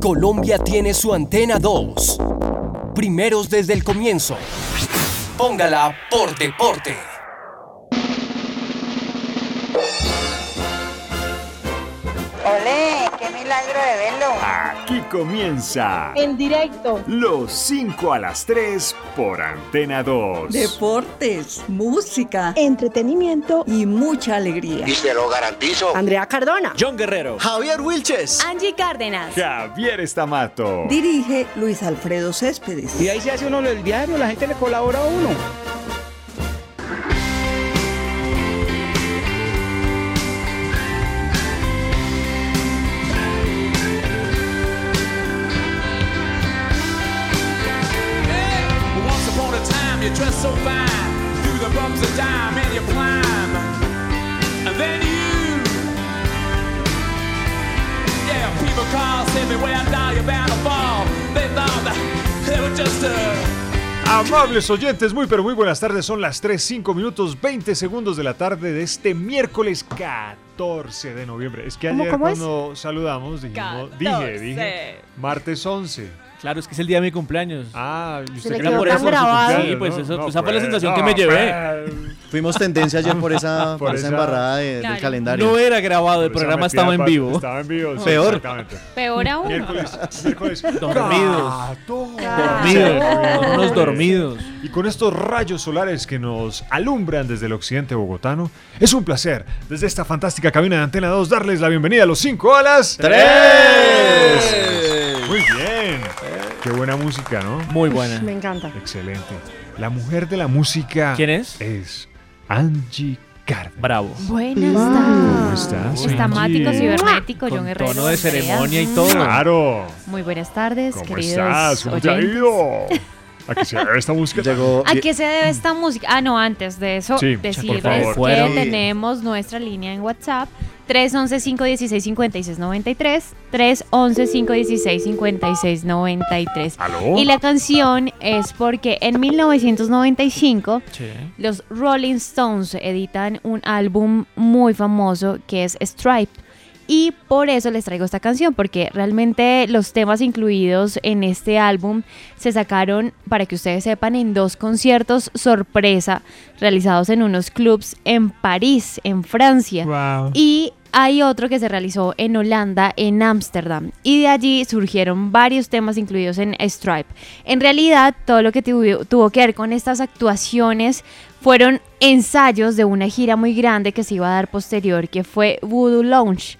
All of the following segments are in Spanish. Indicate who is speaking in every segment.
Speaker 1: Colombia tiene su antena 2. Primeros desde el comienzo. Póngala por deporte.
Speaker 2: Milagro de verlo.
Speaker 3: Aquí comienza
Speaker 4: En directo.
Speaker 3: los 5 a las 3 por Antena 2.
Speaker 5: Deportes, música
Speaker 4: Entretenimiento.
Speaker 5: y mucha alegría.
Speaker 6: Y se lo garantizo.
Speaker 4: Andrea Cardona.
Speaker 7: John Guerrero.
Speaker 6: Javier Wilches.
Speaker 8: Angie Cárdenas.
Speaker 3: Javier Estamato.
Speaker 5: Dirige Luis Alfredo Céspedes.
Speaker 7: Y ahí se hace uno el diario, la gente le colabora a uno.
Speaker 3: Amables oyentes, muy pero muy buenas tardes. Son las 3, 5 minutos, 20 segundos de la tarde de este miércoles 14 de noviembre. Es que
Speaker 4: ¿Cómo,
Speaker 3: ayer
Speaker 4: cómo es?
Speaker 3: cuando saludamos dijimos, dije, dije, martes 11.
Speaker 7: Claro, es que es el día de mi cumpleaños.
Speaker 3: Ah, y
Speaker 4: Se
Speaker 3: usted
Speaker 4: le
Speaker 3: cree
Speaker 4: quedó
Speaker 3: por
Speaker 4: tan
Speaker 3: eso
Speaker 4: grabado.
Speaker 7: Sí, pues
Speaker 3: ¿no?
Speaker 7: eso-
Speaker 3: No,
Speaker 7: esa fue la
Speaker 3: pues,
Speaker 7: sensación que
Speaker 3: no,
Speaker 7: me llevé.
Speaker 3: pues.
Speaker 9: Fuimos tendencia ayer por esa,
Speaker 3: Por
Speaker 9: por esa
Speaker 3: esa-
Speaker 9: embarrada de-
Speaker 8: Claro.
Speaker 9: del calendario.
Speaker 7: No era grabado, el
Speaker 3: Por esa
Speaker 7: programa
Speaker 3: metida
Speaker 7: estaba en vivo.
Speaker 3: Estaba en vivo. sí,
Speaker 9: Peor.
Speaker 3: Exactamente.
Speaker 8: Peor aún.
Speaker 3: Miércoles, miércoles.
Speaker 7: Dormidos.
Speaker 3: Gato.
Speaker 7: Dormidos, unos dormidos.
Speaker 3: Y con estos rayos solares que nos alumbran desde el occidente bogotano, es un placer, desde esta fantástica cabina de Antena 2, darles la bienvenida a los 5 a las
Speaker 9: ¡Tres!
Speaker 3: Muy bien. Qué buena música, ¿no?
Speaker 7: Muy buena.
Speaker 4: Me encanta.
Speaker 3: Excelente. La mujer de la música.
Speaker 7: ¿Quién es?
Speaker 3: Es Angie Cárdenas.
Speaker 7: Bravo.
Speaker 8: Buenas
Speaker 3: ¿Cómo
Speaker 8: tardes.
Speaker 3: estás?
Speaker 8: Estamático,
Speaker 3: Angie?
Speaker 8: cibernético, John
Speaker 7: Con
Speaker 8: Herrero.
Speaker 7: tono de ceremonia y todo.
Speaker 3: Claro.
Speaker 8: Muy buenas tardes,
Speaker 3: ¿Cómo
Speaker 8: queridos
Speaker 3: estás? ¿Cómo te ha ido? ¿A qué se debe esta música?
Speaker 9: Llegó.
Speaker 8: ¿A qué se debe esta música? Ah, no, antes de eso,
Speaker 3: Sí,
Speaker 8: decirles que
Speaker 7: Fueron-
Speaker 8: tenemos nuestra línea en WhatsApp 311-516-5693, 311-516-5693.
Speaker 3: ¿Aló?
Speaker 8: Y la canción es porque en 1995
Speaker 7: Sí.
Speaker 8: los Rolling Stones editan un álbum muy famoso que es Stripe. Y por eso les traigo esta canción, porque realmente los temas incluidos en este álbum se sacaron, para que ustedes sepan, en dos conciertos sorpresa realizados en unos clubs en París, en Francia.
Speaker 7: Wow.
Speaker 8: Y hay otro que se realizó en Holanda, en Ámsterdam. Y de allí surgieron varios temas incluidos en Stripe. En realidad, todo lo que tuvo, tuvo que ver con estas actuaciones fueron ensayos de una gira muy grande que se iba a dar posterior, que fue Voodoo Lounge.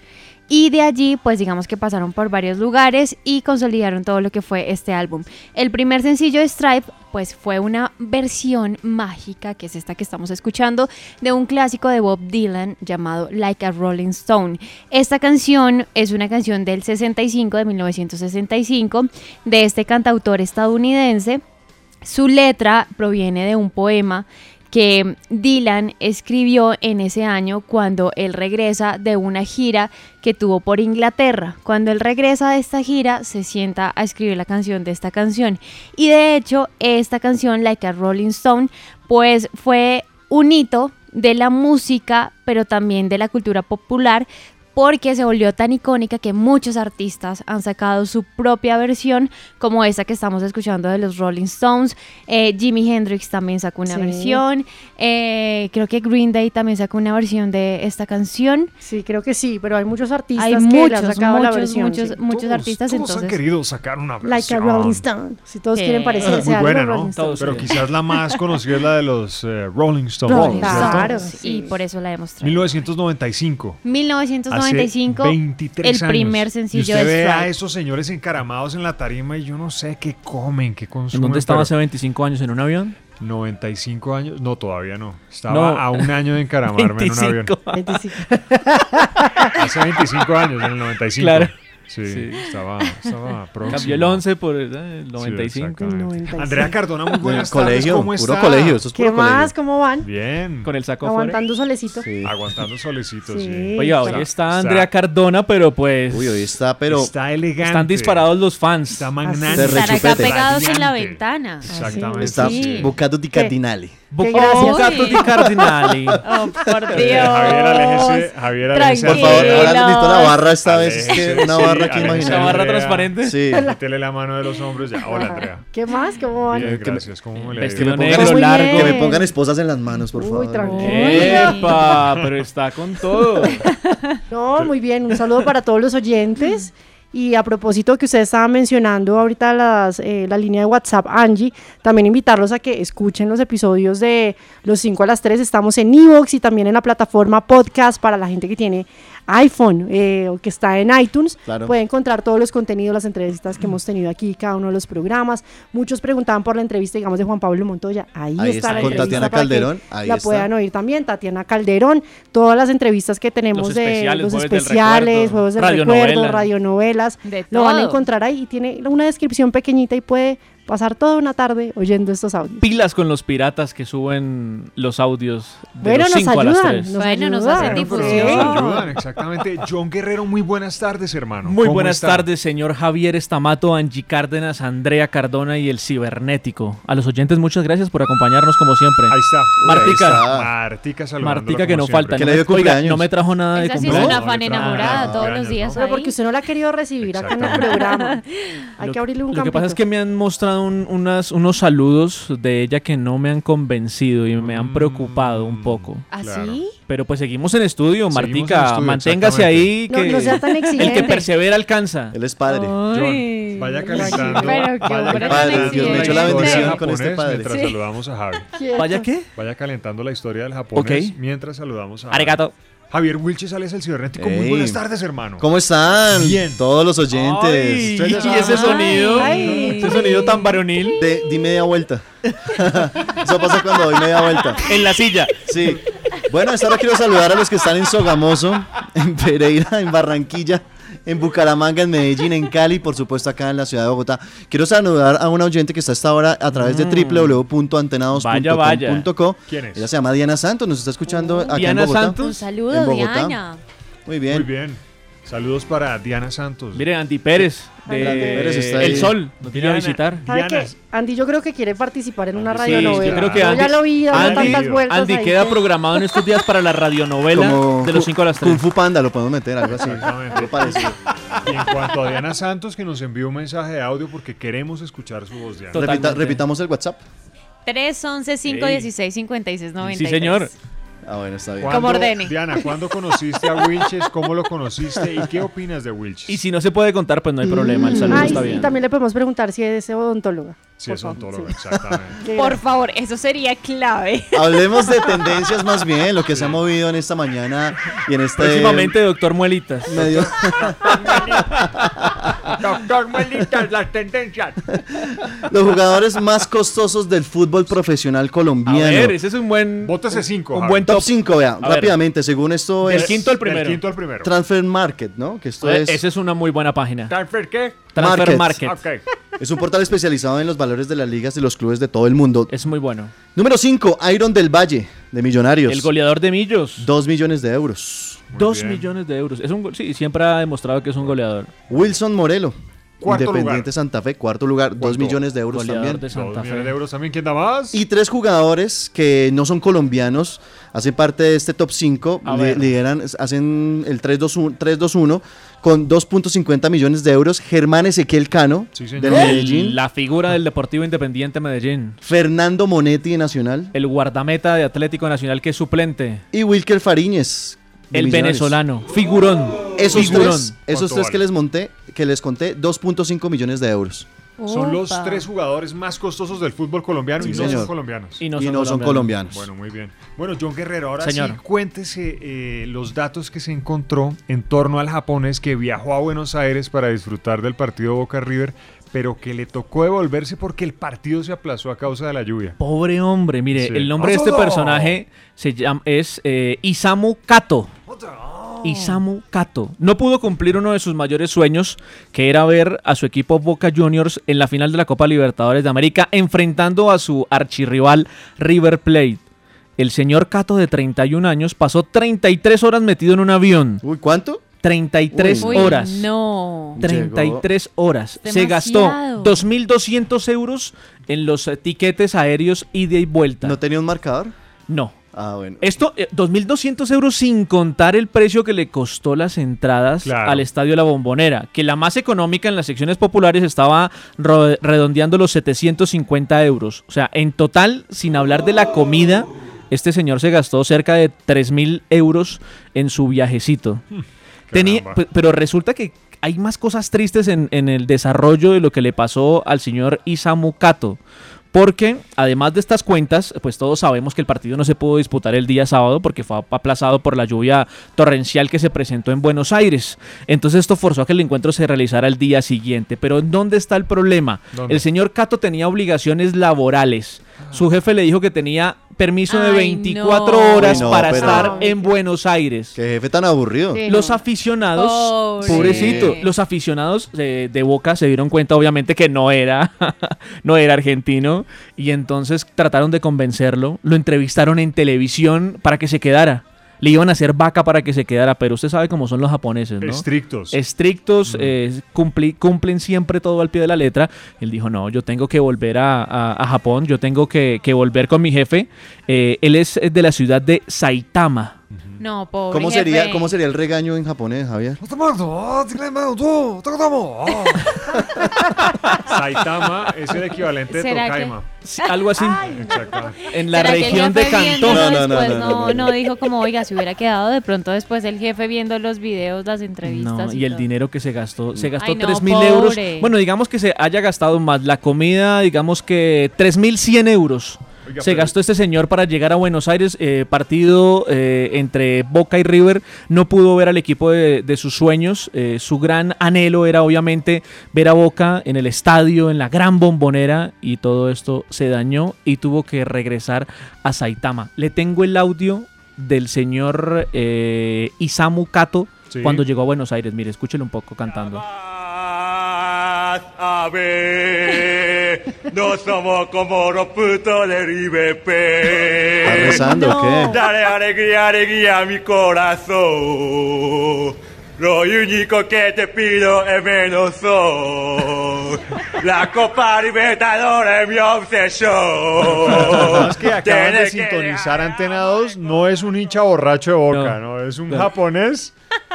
Speaker 8: Y de allí, pues digamos que pasaron por varios lugares y consolidaron todo lo que fue este álbum. El primer sencillo de Stripe, pues fue una versión mágica, que es esta que estamos escuchando, de un clásico de Bob Dylan llamado Like a Rolling Stone. Esta canción es una canción del 65, de 1965, de este cantautor estadounidense. Su letra proviene de un poema que Dylan escribió en ese año cuando él regresa de una gira que tuvo por Inglaterra. Cuando él regresa de esta gira, se sienta a escribir la canción de esta canción. Y de hecho, esta canción, Like a Rolling Stone, pues fue un hito de la música, pero también de la cultura popular, porque se volvió tan icónica que muchos artistas han sacado su propia versión, como esa que estamos escuchando de los Rolling Stones. Eh, Jimi Hendrix también sacó una
Speaker 4: Sí.
Speaker 8: versión. Eh, creo que Green Day también sacó una versión de esta canción.
Speaker 4: Sí, creo que sí, pero hay muchos artistas
Speaker 8: Hay
Speaker 4: que
Speaker 8: muchos,
Speaker 4: han sacado la versión.
Speaker 8: muchos,
Speaker 4: sí.
Speaker 8: muchos
Speaker 3: Todos-
Speaker 8: artistas.
Speaker 3: todos han querido sacar una versión.
Speaker 4: Like a Rolling Stone. Si todos quieren parecerse
Speaker 3: Muy
Speaker 4: a
Speaker 3: buena,
Speaker 4: los
Speaker 3: ¿no?
Speaker 4: Rolling Stones.
Speaker 7: Todos
Speaker 3: Pero quizás la más conocida es la de los eh, Rolling Stones.
Speaker 4: Rolling. Claro,
Speaker 8: sí. y por eso la hemos traído.
Speaker 3: 1995.
Speaker 8: 1995,
Speaker 3: Hace 23
Speaker 8: el
Speaker 3: años.
Speaker 8: primer
Speaker 3: Y
Speaker 8: sencillo
Speaker 3: usted
Speaker 8: de
Speaker 3: ve a esos señores encaramados en la tarima y yo no sé qué comen, qué
Speaker 7: ¿En
Speaker 3: consumen.
Speaker 7: dónde estaba hace 25 años? ¿En un avión?
Speaker 3: 95 años. No, todavía no. Estaba
Speaker 7: No.
Speaker 3: a un año de encaramarme en un avión.
Speaker 7: 25.
Speaker 4: 25.
Speaker 3: Hace 25 años, en el 95.
Speaker 7: Claro.
Speaker 3: Sí,
Speaker 7: Sí.
Speaker 3: estaba, estaba próximo.
Speaker 7: Cambió el 11 por el, eh, el
Speaker 3: Sí,
Speaker 7: 95.
Speaker 3: exactamente.
Speaker 4: 95.
Speaker 3: Andrea Cardona, muy buenas tardes.
Speaker 9: colegio,
Speaker 3: ¿Cómo
Speaker 9: puro
Speaker 3: está?
Speaker 9: colegio. Esto es
Speaker 4: ¿Qué
Speaker 9: puro
Speaker 4: más?
Speaker 9: colegio.
Speaker 4: ¿Cómo van?
Speaker 3: Bien.
Speaker 7: Con el saco.
Speaker 4: Aguantando solecito.
Speaker 9: Sí.
Speaker 3: Aguantando solecitos, sí.
Speaker 4: Sí.
Speaker 7: Oiga, hoy
Speaker 3: Está-
Speaker 7: está
Speaker 3: está-
Speaker 7: Andrea Cardona, pero pues
Speaker 9: Uy, hoy está, pero.
Speaker 3: está elegante.
Speaker 7: están disparados los fans.
Speaker 3: Está
Speaker 4: Así
Speaker 3: magnánime.
Speaker 9: es.
Speaker 8: Estar acá pegados en la ventana.
Speaker 3: Exactamente.
Speaker 9: Está
Speaker 8: Sí.
Speaker 9: buscando di cardinali.
Speaker 4: Qué gracias.
Speaker 7: Gato di Cardinali.
Speaker 8: Oh, por
Speaker 3: Eh,
Speaker 8: Dios.
Speaker 3: Javier, aléjese. Javier, aléjese.
Speaker 9: Por favor, ahora necesito la barra esta vez. Que una
Speaker 3: sí,
Speaker 9: barra
Speaker 3: aléjese,
Speaker 9: imaginaria.
Speaker 7: Una barra transparente.
Speaker 9: Sí.
Speaker 3: Quítele la mano de los hombros ya. Hola, Andrea.
Speaker 4: ¿Qué más? ¿Cómo van?
Speaker 3: Bien,
Speaker 9: que me-
Speaker 3: gracias. ¿Cómo me le
Speaker 7: Vestido
Speaker 3: ido?
Speaker 9: pongan
Speaker 7: largo.
Speaker 9: Que me pongan esposas en las manos, por
Speaker 4: Uy,
Speaker 9: favor.
Speaker 4: tranquilo.
Speaker 7: ¡Epa! Pero está con todo.
Speaker 4: No, muy bien. Un saludo para todos los oyentes. Y a propósito que usted estaba mencionando ahorita las, eh, la línea de WhatsApp Angie, también invitarlos a que escuchen los episodios de los 5 a las 3. Estamos en Evox y también en la plataforma podcast para la gente que tiene iPhone eh, o que está en iTunes.
Speaker 9: Claro.
Speaker 4: Puede encontrar todos los contenidos, las entrevistas que hemos tenido aquí, cada uno de los programas. Muchos preguntaban por la entrevista, digamos, de Juan Pablo Montoya. Ahí,
Speaker 9: Ahí
Speaker 4: está,
Speaker 9: está,
Speaker 4: la
Speaker 9: con
Speaker 4: entrevista
Speaker 9: Tatiana
Speaker 4: para que
Speaker 9: Calderón, ahí
Speaker 4: la
Speaker 9: está.
Speaker 4: puedan oír también. Tatiana Calderón, todas las entrevistas que tenemos
Speaker 7: Los
Speaker 4: de
Speaker 7: especiales,
Speaker 4: los especiales, juegos del
Speaker 7: radionovela.
Speaker 4: recuerdo, radionovelas.
Speaker 8: De
Speaker 4: Lo van a encontrar ahí y tiene una descripción pequeñita y puede pasar toda una tarde oyendo estos audios.
Speaker 7: Pilas con los piratas que suben los audios de
Speaker 4: Bueno,
Speaker 7: los
Speaker 4: nos
Speaker 7: 5 a las
Speaker 4: ayudan.
Speaker 7: 3.
Speaker 4: Nos
Speaker 8: Bueno, nos
Speaker 4: ayudan.
Speaker 8: hacen difusión.
Speaker 3: sí, nos ayudan, exactamente. John Guerrero, muy buenas tardes, hermano.
Speaker 7: Muy
Speaker 3: ¿Cómo
Speaker 7: buenas
Speaker 3: está?
Speaker 7: tardes, señor Javier Estamato, Angie Cárdenas, Andrea Cardona y el Cibernético. A los oyentes, muchas gracias por acompañarnos como siempre.
Speaker 3: Ahí está.
Speaker 7: Martica.
Speaker 9: Ahí está.
Speaker 3: Martica
Speaker 7: Martica que no
Speaker 3: siempre.
Speaker 7: falta.
Speaker 9: Que
Speaker 7: no
Speaker 9: le
Speaker 7: me,
Speaker 9: dio
Speaker 7: oiga,
Speaker 9: cumpleaños.
Speaker 7: no me trajo nada de
Speaker 8: Esa sí es una
Speaker 3: No,
Speaker 8: fan enamorada
Speaker 3: nada,
Speaker 8: todos los días.
Speaker 4: Pero
Speaker 8: ahí.
Speaker 4: porque usted no la ha querido recibir acá en el programa. Hay que abrirle un
Speaker 7: Lo que pasa es que me han mostrado un- unas, unos saludos de ella que no me han convencido y me han preocupado un poco.
Speaker 3: Claro.
Speaker 8: ¿Así?
Speaker 7: Pero pues seguimos en estudio,
Speaker 3: Seguimos en
Speaker 7: Martica.
Speaker 3: estudio,
Speaker 7: manténgase ahí.
Speaker 4: No,
Speaker 7: Que
Speaker 4: no sea tan
Speaker 7: el
Speaker 4: exigente.
Speaker 7: que persevera alcanza.
Speaker 9: Él es padre.
Speaker 3: John, vaya calentando.
Speaker 8: Pero qué
Speaker 3: vaya
Speaker 9: exigente. Dios me echó la
Speaker 3: historia
Speaker 9: bendición con este padre.
Speaker 3: Mientras
Speaker 8: Sí.
Speaker 3: saludamos a Javi.
Speaker 7: ¿Vaya qué?
Speaker 3: Vaya calentando la historia del japonés
Speaker 7: Ok.
Speaker 3: mientras saludamos a Javi.
Speaker 7: Arigato.
Speaker 3: Javier Wilches Sales el cibernético. Muy buenas tardes, hermano.
Speaker 9: ¿Cómo están?
Speaker 3: Bien.
Speaker 9: Todos los oyentes.
Speaker 7: Ay, y ese sonido,
Speaker 4: Ay.
Speaker 7: ese sonido tan varonil
Speaker 9: De, di media vuelta. Eso pasa cuando doy media vuelta.
Speaker 7: en la silla.
Speaker 9: Sí. Bueno, esta hora quiero saludar a los que están en Sogamoso, en Pereira, en Barranquilla, en Bucaramanga, en Medellín, en Cali, por supuesto acá en la ciudad de Bogotá. Quiero saludar a una oyente que está hasta ahora a través de
Speaker 7: Vaya, vaya.
Speaker 9: www.antenados.com.
Speaker 3: ¿Quién es?
Speaker 9: Ella se llama Diana Santos, nos está escuchando acá
Speaker 7: Diana
Speaker 9: en Bogotá.
Speaker 7: Santos.
Speaker 8: Un saludo. Diana.
Speaker 9: Muy bien.
Speaker 3: Muy bien. Saludos para Diana Santos.
Speaker 7: Mire, Andy Pérez, de
Speaker 9: Andy Pérez está ahí.
Speaker 7: El Sol, nos viene a
Speaker 3: Diana.
Speaker 7: visitar.
Speaker 4: ¿Sabe
Speaker 3: Diana.
Speaker 4: qué? Andy, yo creo que quiere participar en una
Speaker 7: Sí,
Speaker 4: radionovela.
Speaker 7: yo creo que Andy,
Speaker 4: ya lo vi dando
Speaker 7: Andy-
Speaker 4: tantas vueltas
Speaker 7: Andy
Speaker 4: ahí.
Speaker 7: queda programado en estos días para la radionovela
Speaker 9: Como
Speaker 7: de los 5 a las 3.
Speaker 9: Kung Fu Panda lo podemos meter, algo así.
Speaker 3: Exactamente.
Speaker 9: Algo parecido.
Speaker 3: Y en cuanto a Diana Santos, que nos envió un mensaje de audio porque queremos escuchar su voz, Diana.
Speaker 7: Totalmente.
Speaker 9: Repita- repitamos el WhatsApp.
Speaker 8: 311 516 56 93.
Speaker 7: Sí, señor.
Speaker 9: Ah, bueno, está bien.
Speaker 3: ¿Cuándo-
Speaker 8: Como ordene.
Speaker 3: Diana, ¿cuándo conociste a Wilches? ¿Cómo lo conociste? ¿Y qué opinas de Wilches?
Speaker 7: Y si no se puede contar, pues no hay problema. El saludo
Speaker 4: Ay,
Speaker 7: está bien.
Speaker 4: también le podemos preguntar si es odontóloga.
Speaker 3: Sí,
Speaker 4: por
Speaker 3: es
Speaker 4: sí.
Speaker 3: exactamente.
Speaker 8: Por favor, eso sería clave.
Speaker 9: Hablemos de tendencias más bien, lo que se ha movido en esta mañana y en este
Speaker 7: Próximamente, doctor Muelitas.
Speaker 9: medio.
Speaker 3: Doctor Melitas, las tendencias.
Speaker 9: Los jugadores más costosos del fútbol profesional
Speaker 7: A
Speaker 9: colombiano.
Speaker 7: ver, ese es un buen.
Speaker 3: Bótese cinco.
Speaker 7: Un buen
Speaker 9: Top
Speaker 7: top.
Speaker 9: 5, vea,
Speaker 7: A ver.
Speaker 9: rápidamente, según esto es
Speaker 7: quinto al primero.
Speaker 3: quinto al primero.
Speaker 9: Transfer Market, ¿no? Que esto
Speaker 7: Eh,
Speaker 9: es,
Speaker 7: Esa es una muy buena página.
Speaker 3: ¿Transfer qué?
Speaker 7: Transfer
Speaker 9: Market.
Speaker 7: Market.
Speaker 3: Ok.
Speaker 9: es un portal especializado en los valores de las ligas y los clubes de todo el mundo.
Speaker 7: Es muy bueno.
Speaker 9: Número 5, Iron del Valle, de Millonarios.
Speaker 7: El goleador de Millos.
Speaker 9: 2 millones de euros.
Speaker 3: Muy
Speaker 7: Dos
Speaker 3: bien.
Speaker 7: millones de euros. Es un, sí, siempre ha demostrado que es un goleador.
Speaker 9: Wilson Morelo,
Speaker 3: Cuarto
Speaker 9: Independiente
Speaker 3: lugar.
Speaker 9: Santa Fe, cuarto lugar, 2
Speaker 3: Cuarto.
Speaker 9: millones de euros también.
Speaker 7: de
Speaker 3: Dos millones de euros también. ¿Quién da más?
Speaker 9: Y tres jugadores que no son colombianos hacen parte de este top 5,
Speaker 7: A ver.
Speaker 9: lideran, hacen el 3-2-1 3-2-1 con 2.50 millones de euros. Germán Ezequiel Cano,
Speaker 3: Sí, señor.
Speaker 9: del Medellín.
Speaker 7: La figura del Deportivo Independiente Medellín.
Speaker 9: Fernando Monetti de Nacional.
Speaker 7: El guardameta de Atlético Nacional que es suplente.
Speaker 9: Y Wilker Fariñez.
Speaker 7: El venezolano. Figurón.
Speaker 9: Esos
Speaker 7: Figurón.
Speaker 9: tres, esos
Speaker 3: ¿Cuánto
Speaker 9: tres que les monté, que les conté, 2.5 millones de euros.
Speaker 3: Son los tres jugadores más costosos del fútbol colombiano
Speaker 9: Sí,
Speaker 3: y no
Speaker 9: señor.
Speaker 3: son colombianos.
Speaker 7: Y no
Speaker 9: y
Speaker 7: son,
Speaker 9: no son colombianos.
Speaker 3: Bueno, muy bien. Bueno, John Guerrero, ahora
Speaker 7: Señor.
Speaker 3: sí cuéntese eh, los datos que se encontró en torno al japonés que viajó a Buenos Aires para disfrutar del partido Boca River, pero que le tocó devolverse porque el partido se aplazó a causa de la lluvia.
Speaker 7: Pobre hombre, mire,
Speaker 3: Sí.
Speaker 7: el nombre de este personaje se llama, es eh, Isamu Kato. Isamu Kato. No pudo cumplir uno de sus mayores sueños, que era ver a su equipo Boca Juniors en la final de la Copa Libertadores de América, enfrentando a su archirrival River Plate. El señor Kato, de 31 años, pasó 33 horas metido en un avión.
Speaker 9: Uy, ¿cuánto?
Speaker 7: 33
Speaker 8: Uy,
Speaker 7: horas.
Speaker 8: no.
Speaker 7: 33 horas. Se gastó
Speaker 8: demasiado.
Speaker 7: 2.200 euros en los tiquetes aéreos ida y vuelta.
Speaker 9: ¿No tenía un marcador?
Speaker 7: No.
Speaker 9: Ah, bueno.
Speaker 7: Esto, eh, 2.200 euros sin contar el precio que le costó las entradas
Speaker 3: Claro.
Speaker 7: al Estadio La Bombonera, que la más económica en las secciones populares estaba redondeando los 750 euros. O sea, en total, sin hablar de la comida, este señor se gastó cerca de 3.000 euros en su viajecito. Tenía,
Speaker 3: Caramba.
Speaker 7: pe- pero resulta que hay más cosas tristes en, en el desarrollo de lo que le pasó al señor Isamu Kato. Porque además de estas cuentas, pues todos sabemos que el partido no se pudo disputar el día sábado porque fue aplazado por la lluvia torrencial que se presentó en Buenos Aires. Entonces esto forzó a que el encuentro se realizara el día siguiente. Pero ¿en dónde está el problema?
Speaker 3: ¿Dónde?
Speaker 7: El señor Cato tenía obligaciones laborales. Su jefe le dijo que tenía permiso de
Speaker 8: Ay,
Speaker 7: 24
Speaker 8: no.
Speaker 7: horas
Speaker 9: Uy, no,
Speaker 7: para
Speaker 9: pero-
Speaker 7: estar en Buenos Aires.
Speaker 9: Qué jefe tan aburrido.
Speaker 4: Sí.
Speaker 7: Los aficionados,
Speaker 8: Pobre.
Speaker 7: pobrecito, los aficionados de, de Boca se dieron cuenta obviamente que no era, no era argentino y entonces trataron de convencerlo, lo entrevistaron en televisión para que se quedara. Le iban a hacer vaca para que se quedara, pero usted sabe cómo son los japoneses, ¿no?
Speaker 3: Estrictos.
Speaker 7: Estrictos, eh, cumpli- cumplen siempre todo al pie de la letra. Él dijo, no, yo tengo que volver a, a- a Japón, yo tengo que, que volver con mi jefe. Eh, él es de la ciudad de Saitama.
Speaker 8: No, pobre
Speaker 9: ¿Cómo sería,
Speaker 8: jefe.
Speaker 9: ¿Cómo sería el regaño en japonés, Javier?
Speaker 3: Saitama es el equivalente de
Speaker 8: ¿Será que-
Speaker 3: Tokaima.
Speaker 7: Sí, algo así.
Speaker 3: Exactamente.
Speaker 7: En la
Speaker 8: ¿Será que el
Speaker 7: región de
Speaker 8: jefe
Speaker 7: Cantón.
Speaker 9: No, no, no,
Speaker 8: después
Speaker 9: no,
Speaker 8: no,
Speaker 9: no.
Speaker 8: no dijo como, oiga, se hubiera quedado de pronto después el jefe viendo los videos, las entrevistas.
Speaker 7: No, y el
Speaker 8: todo.
Speaker 7: dinero que se gastó, se gastó
Speaker 8: Ay, no,
Speaker 7: 3 mil euros.
Speaker 8: pobre.
Speaker 7: Bueno, digamos que se haya gastado más la comida, digamos que 3 mil 100 euros.
Speaker 3: Oiga,
Speaker 7: se gastó este señor para llegar a Buenos Aires, eh, partido eh, entre Boca y River. No pudo ver al equipo de, de sus sueños. eh, su gran anhelo era obviamente ver a Boca en el estadio, en la gran bombonera. Y todo esto se dañó y tuvo que regresar a Saitama. Le tengo el audio del señor Isamu Kato
Speaker 3: Sí.
Speaker 7: cuando llegó a Buenos Aires. Mire, escúchelo un poco cantando.
Speaker 6: A ver, no somos como los putos del IBP.
Speaker 9: ¿Está rezando o qué?
Speaker 6: Dale alegría, alegría a mi corazón. Lo único que te pido es menos sol. La Copa Libertadores es mi obsesión.
Speaker 3: Es que acaban de
Speaker 6: Tienes que
Speaker 3: sintonizar Antena 2, no es un hincha borracho de boca, no,
Speaker 7: No.
Speaker 3: es un
Speaker 7: No.
Speaker 3: japonés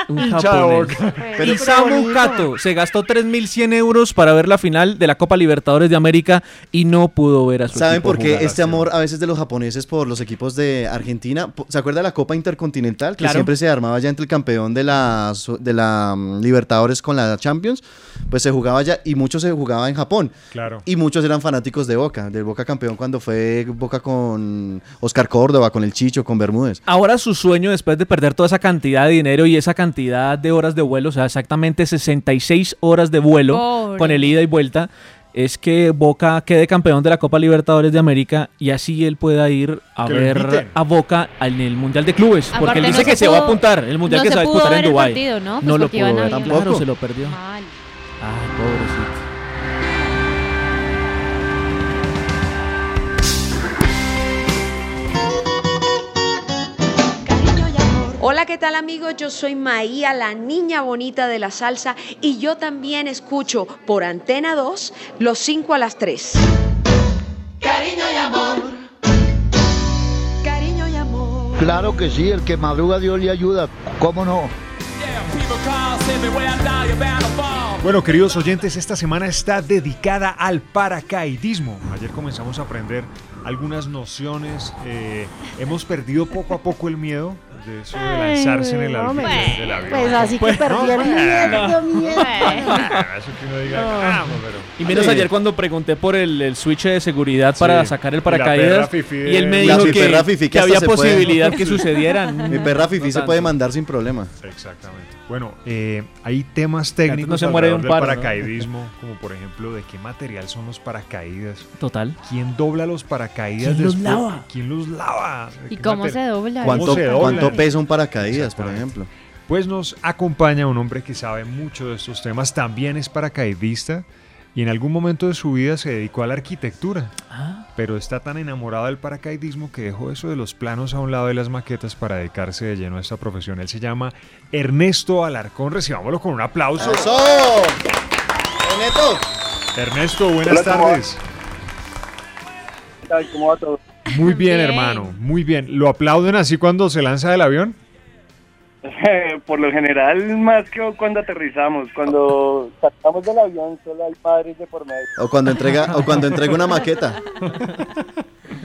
Speaker 7: Un japonés.
Speaker 9: Pero-
Speaker 7: Isamu Kato se gastó 3.100 euros para ver la final de la Copa Libertadores de América y no pudo ver a su
Speaker 9: ¿Saben por qué este amor a veces de los japoneses por los equipos de Argentina? ¿Se acuerda de la Copa Intercontinental? Que
Speaker 7: Claro.
Speaker 9: siempre se armaba ya entre el campeón de la, de la mm, Libertadores con la Champions. Pues se jugaba ya y mucho se jugaba en Japón.
Speaker 3: Claro.
Speaker 9: Y muchos eran fanáticos de Boca, del Boca campeón cuando fue Boca con Oscar Córdoba, con el Chicho, con Bermúdez.
Speaker 7: Ahora su sueño, después de perder toda esa cantidad de dinero y esa cantidad de horas de vuelo, o sea, exactamente 66 horas de vuelo
Speaker 8: Pobre.
Speaker 7: con el ida y vuelta, es que Boca quede campeón de la Copa Libertadores de América y así él pueda ir a
Speaker 3: Que
Speaker 7: ver a Boca en el Mundial de Clubes. porque él
Speaker 8: no
Speaker 7: dice
Speaker 8: se
Speaker 7: que se va a apuntar, el Mundial
Speaker 8: no
Speaker 7: que
Speaker 8: se
Speaker 7: se va a disputar en Dubái.
Speaker 8: Pues
Speaker 7: no lo pudo ver, claro,
Speaker 9: Tampoco.
Speaker 7: se lo perdió.
Speaker 8: Mal.
Speaker 2: Hola, ¿qué tal amigos? Yo soy Maía, la niña bonita de la salsa, y yo también escucho por Antena 2 los 5 a las 3. Cariño y amor. Cariño y amor.
Speaker 10: Claro que sí, el que madruga Dios le ayuda, ¿cómo no?
Speaker 3: Bueno, queridos oyentes, esta semana está dedicada al paracaidismo. Ayer comenzamos a aprender algunas nociones. eh, hemos perdido poco a poco el miedo de eso de lanzarse en el avión.
Speaker 4: hombre.
Speaker 3: del avión.
Speaker 4: Pues así que
Speaker 3: Pues, no,
Speaker 4: perdieron
Speaker 3: pues,
Speaker 4: miedo, miedo.
Speaker 3: ah, Eso que uno diga, caramba, pero...
Speaker 7: Y menos
Speaker 9: Sí.
Speaker 7: ayer cuando pregunté por el, el switch de seguridad
Speaker 3: Sí.
Speaker 7: para sacar el paracaídas
Speaker 3: de-
Speaker 7: y él me dijo que,
Speaker 9: que
Speaker 7: había
Speaker 9: puede-
Speaker 7: posibilidad que sucediera.
Speaker 9: Mi perra Fifi
Speaker 7: No
Speaker 9: se puede mandar sin problema.
Speaker 3: Exactamente. Bueno, eh, hay temas
Speaker 7: no
Speaker 3: técnicos
Speaker 7: se muere de un
Speaker 3: alrededor
Speaker 7: paro,
Speaker 3: del
Speaker 7: ¿no?
Speaker 3: paracaidismo, como por ejemplo de qué material son los paracaídas,
Speaker 7: Total.
Speaker 3: quién dobla los paracaídas
Speaker 7: ¿Quién los lava?
Speaker 3: ¿Quién los lava? ¿De
Speaker 8: ¿Y cómo
Speaker 3: mater-
Speaker 8: se dobla?
Speaker 9: ¿Cuánto,
Speaker 3: se
Speaker 9: cuánto pesa un paracaídas, por ejemplo?
Speaker 3: Pues nos acompaña un hombre que sabe mucho de estos temas, también es paracaidista. Y en algún momento de su vida se dedicó a la arquitectura.
Speaker 7: Ah.
Speaker 3: Pero está tan enamorado del paracaidismo que dejó eso de los planos a un lado de las maquetas para dedicarse de lleno a esta profesión. Él se llama Ernesto Alarcón. Recibámoslo con un aplauso.
Speaker 9: ¡Eso! ¡Ernesto!
Speaker 3: Ernesto, buenas
Speaker 11: Hola, ¿cómo va?
Speaker 3: tardes.
Speaker 11: ¿Qué tal? ¿Cómo va todo?
Speaker 3: Muy bien,
Speaker 8: Bien.
Speaker 3: hermano, muy bien. ¿Lo aplauden así cuando se lanza del avión?
Speaker 11: Por lo general, más que cuando aterrizamos, cuando sacamos del avión, solo hay padres de por medio.
Speaker 9: O cuando entrega, o cuando entrega una maqueta.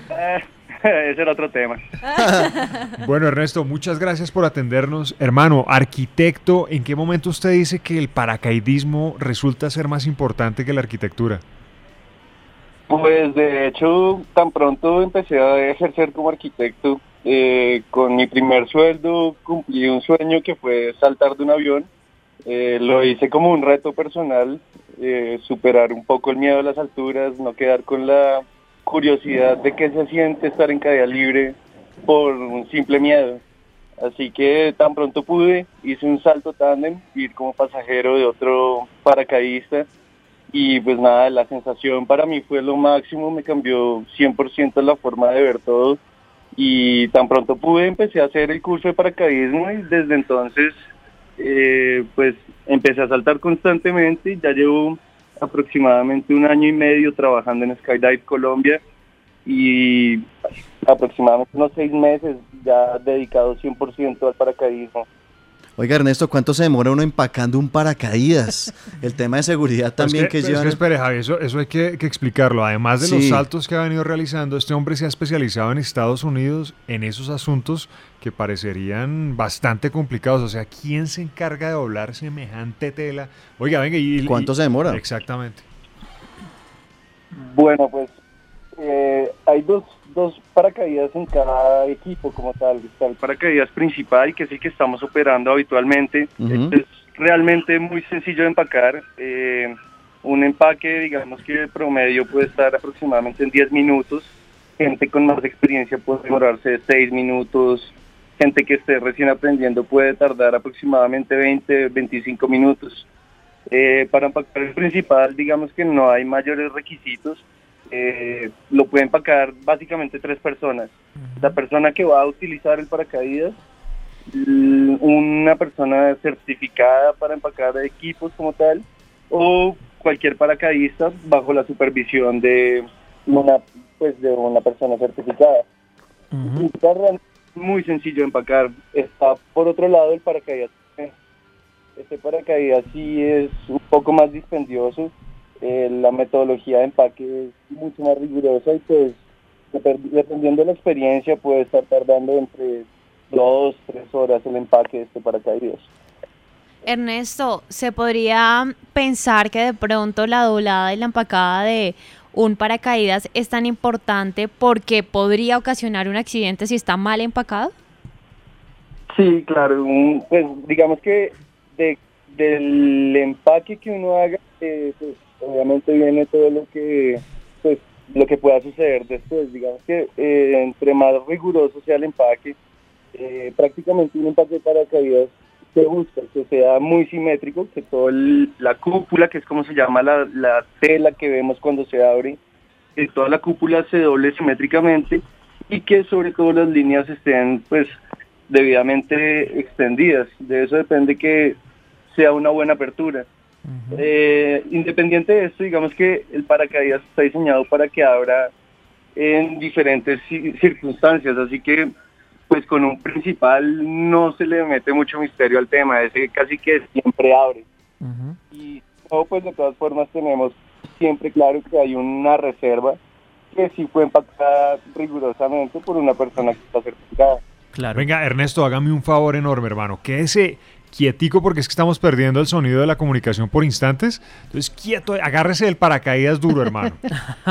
Speaker 11: Eh, ese era otro tema.
Speaker 3: Bueno, Ernesto, muchas gracias por atendernos. Hermano, arquitecto, ¿en qué momento usted dice que el paracaidismo resulta ser más importante que la arquitectura?
Speaker 11: Pues de hecho, tan pronto empecé a ejercer como arquitecto, eh, con mi primer sueldo cumplí un sueño que fue saltar de un avión. Eh, lo hice como un reto personal, eh, superar un poco el miedo a las alturas, no quedar con la curiosidad de qué se siente estar en caída libre por un simple miedo. Así que tan pronto pude, hice un salto tándem, ir como pasajero de otro paracaidista y pues nada, la sensación para mí fue lo máximo, me cambió 100% la forma de ver todo y tan pronto pude empecé a hacer el curso de paracaidismo y desde entonces eh, pues empecé a saltar constantemente y ya llevo aproximadamente un año y medio trabajando en Skydive Colombia y aproximadamente unos seis meses ya dedicado 100% al paracaidismo.
Speaker 9: Oiga, Ernesto, ¿cuánto se demora uno empacando un paracaídas? El tema de seguridad también
Speaker 3: Es
Speaker 9: que,
Speaker 3: es
Speaker 9: llevan.
Speaker 3: espere, Javi, eso, eso hay que, que explicarlo. Además de los saltos que ha venido realizando, este hombre se ha especializado en Estados Unidos en esos asuntos que parecerían bastante complicados. O sea, ¿quién se encarga de doblar semejante tela? Oiga, venga, y...
Speaker 9: ¿Cuánto
Speaker 3: y-
Speaker 9: se demora?
Speaker 3: Exactamente.
Speaker 11: Bueno, pues eh, hay dos, dos paracaídas en cada equipo como tal. Está el paracaídas principal, que es el que estamos operando habitualmente. Es realmente muy sencillo de empacar. Eh, un empaque, digamos que promedio puede estar aproximadamente en 10 minutos. Gente con más experiencia puede demorarse de 6 minutos. Gente que esté recién aprendiendo puede tardar aproximadamente 20, 25 minutos. Eh, para empacar el principal, digamos que no hay mayores requisitos. Eh, lo puede empacar básicamente tres personas. La persona que va a utilizar el paracaídas, una persona certificada para empacar equipos como tal, o cualquier paracaidista bajo la supervisión de una, pues, de una persona certificada. Está realmente muy sencillo de empacar. Está por otro lado el paracaídas. Este paracaídas sí es un poco más dispendioso. Eh, la metodología de empaque es mucho más rigurosa y pues dep- dependiendo de la experiencia puede estar tardando entre dos, tres horas el empaque de este paracaídas.
Speaker 8: Ernesto, ¿se podría pensar que de pronto la doblada y la empacada de un paracaídas es tan importante porque podría ocasionar un accidente si está mal empacado?
Speaker 11: Sí, claro. un- pues digamos que de- del empaque que uno haga, eh, pues, obviamente viene todo lo que pues lo que pueda suceder después. Digamos que eh, entre más riguroso sea el empaque, eh, prácticamente un empaque de paracaídas se busca que sea muy simétrico, que toda la cúpula, que es como se llama la, la tela que vemos cuando se abre, que toda la cúpula se doble simétricamente y que sobre todo las líneas estén pues debidamente extendidas. De eso depende que sea una buena apertura. Eh, independiente de esto, digamos que el paracaídas está diseñado para que abra en diferentes ci- circunstancias, así que pues con un principal no se le mete mucho misterio al tema, ese casi que siempre abre. Y no, pues de todas formas tenemos siempre claro que hay una reserva que sí fue empacada rigurosamente por una persona que está certificada.
Speaker 3: Claro. Venga, Ernesto, hágame un favor enorme, hermano. Quédese quietico porque es que estamos perdiendo el sonido de la comunicación por instantes. Entonces, quieto, agárrese del paracaídas duro, hermano.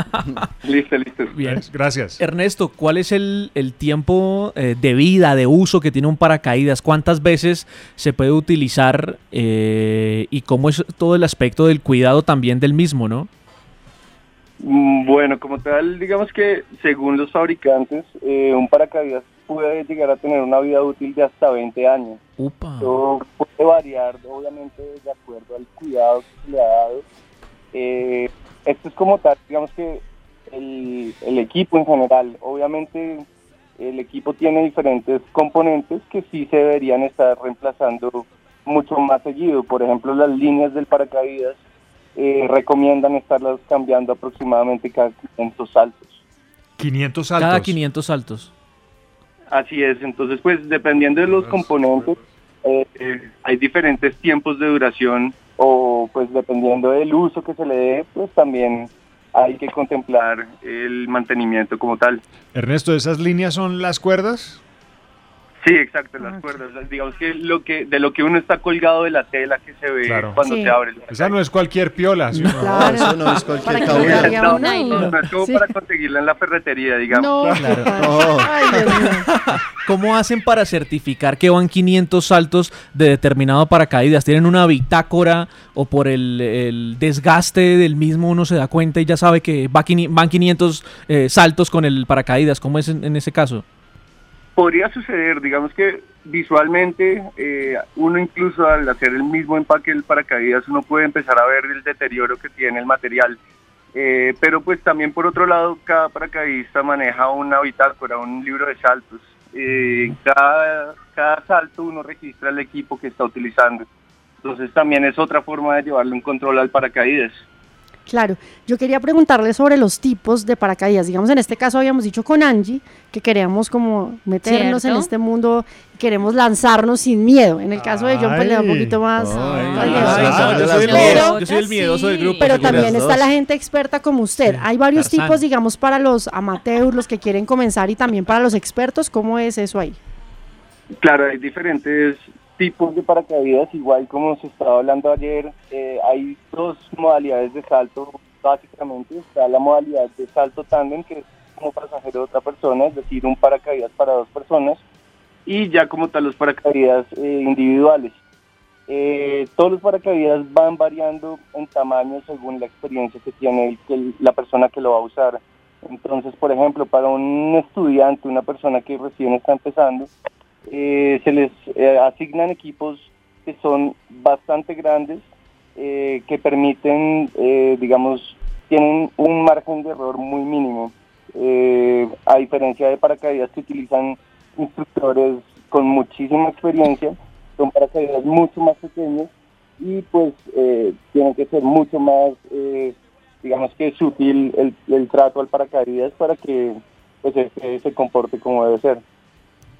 Speaker 11: listo, listo.
Speaker 7: Bien.
Speaker 3: Gracias.
Speaker 7: Ernesto, ¿cuál es el, el tiempo eh, de vida, de uso que tiene un paracaídas? ¿Cuántas veces se puede utilizar eh, y cómo es todo el aspecto del cuidado también del mismo, no?
Speaker 11: Mm, Bueno, como tal, digamos que según los fabricantes, eh, un paracaídas puede llegar a tener una vida útil de hasta 20 años.
Speaker 7: Upa.
Speaker 11: Esto puede variar, obviamente, de acuerdo al cuidado que se le ha dado. Eh, esto es como tal, digamos que el, el equipo en general, obviamente el equipo tiene diferentes componentes que sí se deberían estar reemplazando mucho más seguido. Por ejemplo, las líneas del paracaídas eh, recomiendan estarlas cambiando aproximadamente cada 500 saltos.
Speaker 3: 500 saltos.
Speaker 7: Cada 500 saltos.
Speaker 11: Así es, entonces pues dependiendo de los componentes, eh, eh, hay diferentes tiempos de duración o pues dependiendo del uso que se le dé, pues también hay que contemplar el mantenimiento como tal.
Speaker 3: Ernesto, ¿esas líneas son las cuerdas?
Speaker 11: Sí, exacto, las cuerdas. las- Digamos que lo que de lo que uno está colgado de la tela que se ve
Speaker 3: Claro.
Speaker 11: cuando
Speaker 4: Sí.
Speaker 11: se abre. el
Speaker 3: Esa no es cualquier piola. ¿sí no?
Speaker 4: Claro.
Speaker 9: Eso no es cualquier cabulla.
Speaker 11: No, no, no es como
Speaker 4: Sí.
Speaker 11: para conseguirla en la ferretería, digamos.
Speaker 4: No.
Speaker 9: No.
Speaker 4: Ay, Dios mío.
Speaker 7: ¿Cómo hacen para certificar que van 500 saltos de determinado paracaídas? ¿Tienen una bitácora o por el, el desgaste del mismo uno se da cuenta y ya sabe que va van 500 eh, saltos con el paracaídas? ¿Cómo es en, en ese caso?
Speaker 11: Podría suceder, digamos que visualmente eh, uno incluso al hacer el mismo empaque del paracaídas uno puede empezar a ver el deterioro que tiene el material. Eh, pero pues también por otro lado cada paracaidista maneja una bitácora, un libro de saltos. Eh, cada, cada salto uno registra el equipo que está utilizando. Entonces también es otra forma de llevarle un control al paracaídas.
Speaker 4: Claro, yo quería preguntarle sobre los tipos de paracaídas. Digamos, en este caso habíamos dicho con Angie que queríamos como meternos
Speaker 8: Cierto.
Speaker 4: en este mundo, queremos lanzarnos sin miedo. En el caso de John, pues le da un poquito más.
Speaker 7: Yo, soy el
Speaker 9: las
Speaker 7: miedo-
Speaker 9: dos.
Speaker 7: yo soy el miedoso del grupo.
Speaker 4: Pero también está la gente experta como usted. Hay varios
Speaker 7: Tarzán.
Speaker 4: tipos, digamos, para los amateurs, los que quieren comenzar y también para los expertos. ¿Cómo es eso ahí?
Speaker 11: Claro, hay diferentes tipos de paracaídas, igual como se estaba hablando ayer, eh, hay dos modalidades de salto, básicamente está la modalidad de salto tándem, que es como pasajero de otra persona, es decir, un paracaídas para dos personas, y ya como tal los paracaídas eh, individuales. Eh, todos los paracaídas van variando en tamaño según la experiencia que tiene la persona que lo va a usar. Entonces, por ejemplo, para un estudiante, una persona que recién está empezando, eh, se les eh, asignan equipos que son bastante grandes, eh, que permiten, eh, digamos, tienen un margen de error muy mínimo, a diferencia de paracaídas que utilizan instructores con muchísima experiencia, son paracaídas mucho más pequeños y pues tienen que ser mucho más, digamos que sutil el, el trato al paracaídas para que pues este se comporte como debe ser.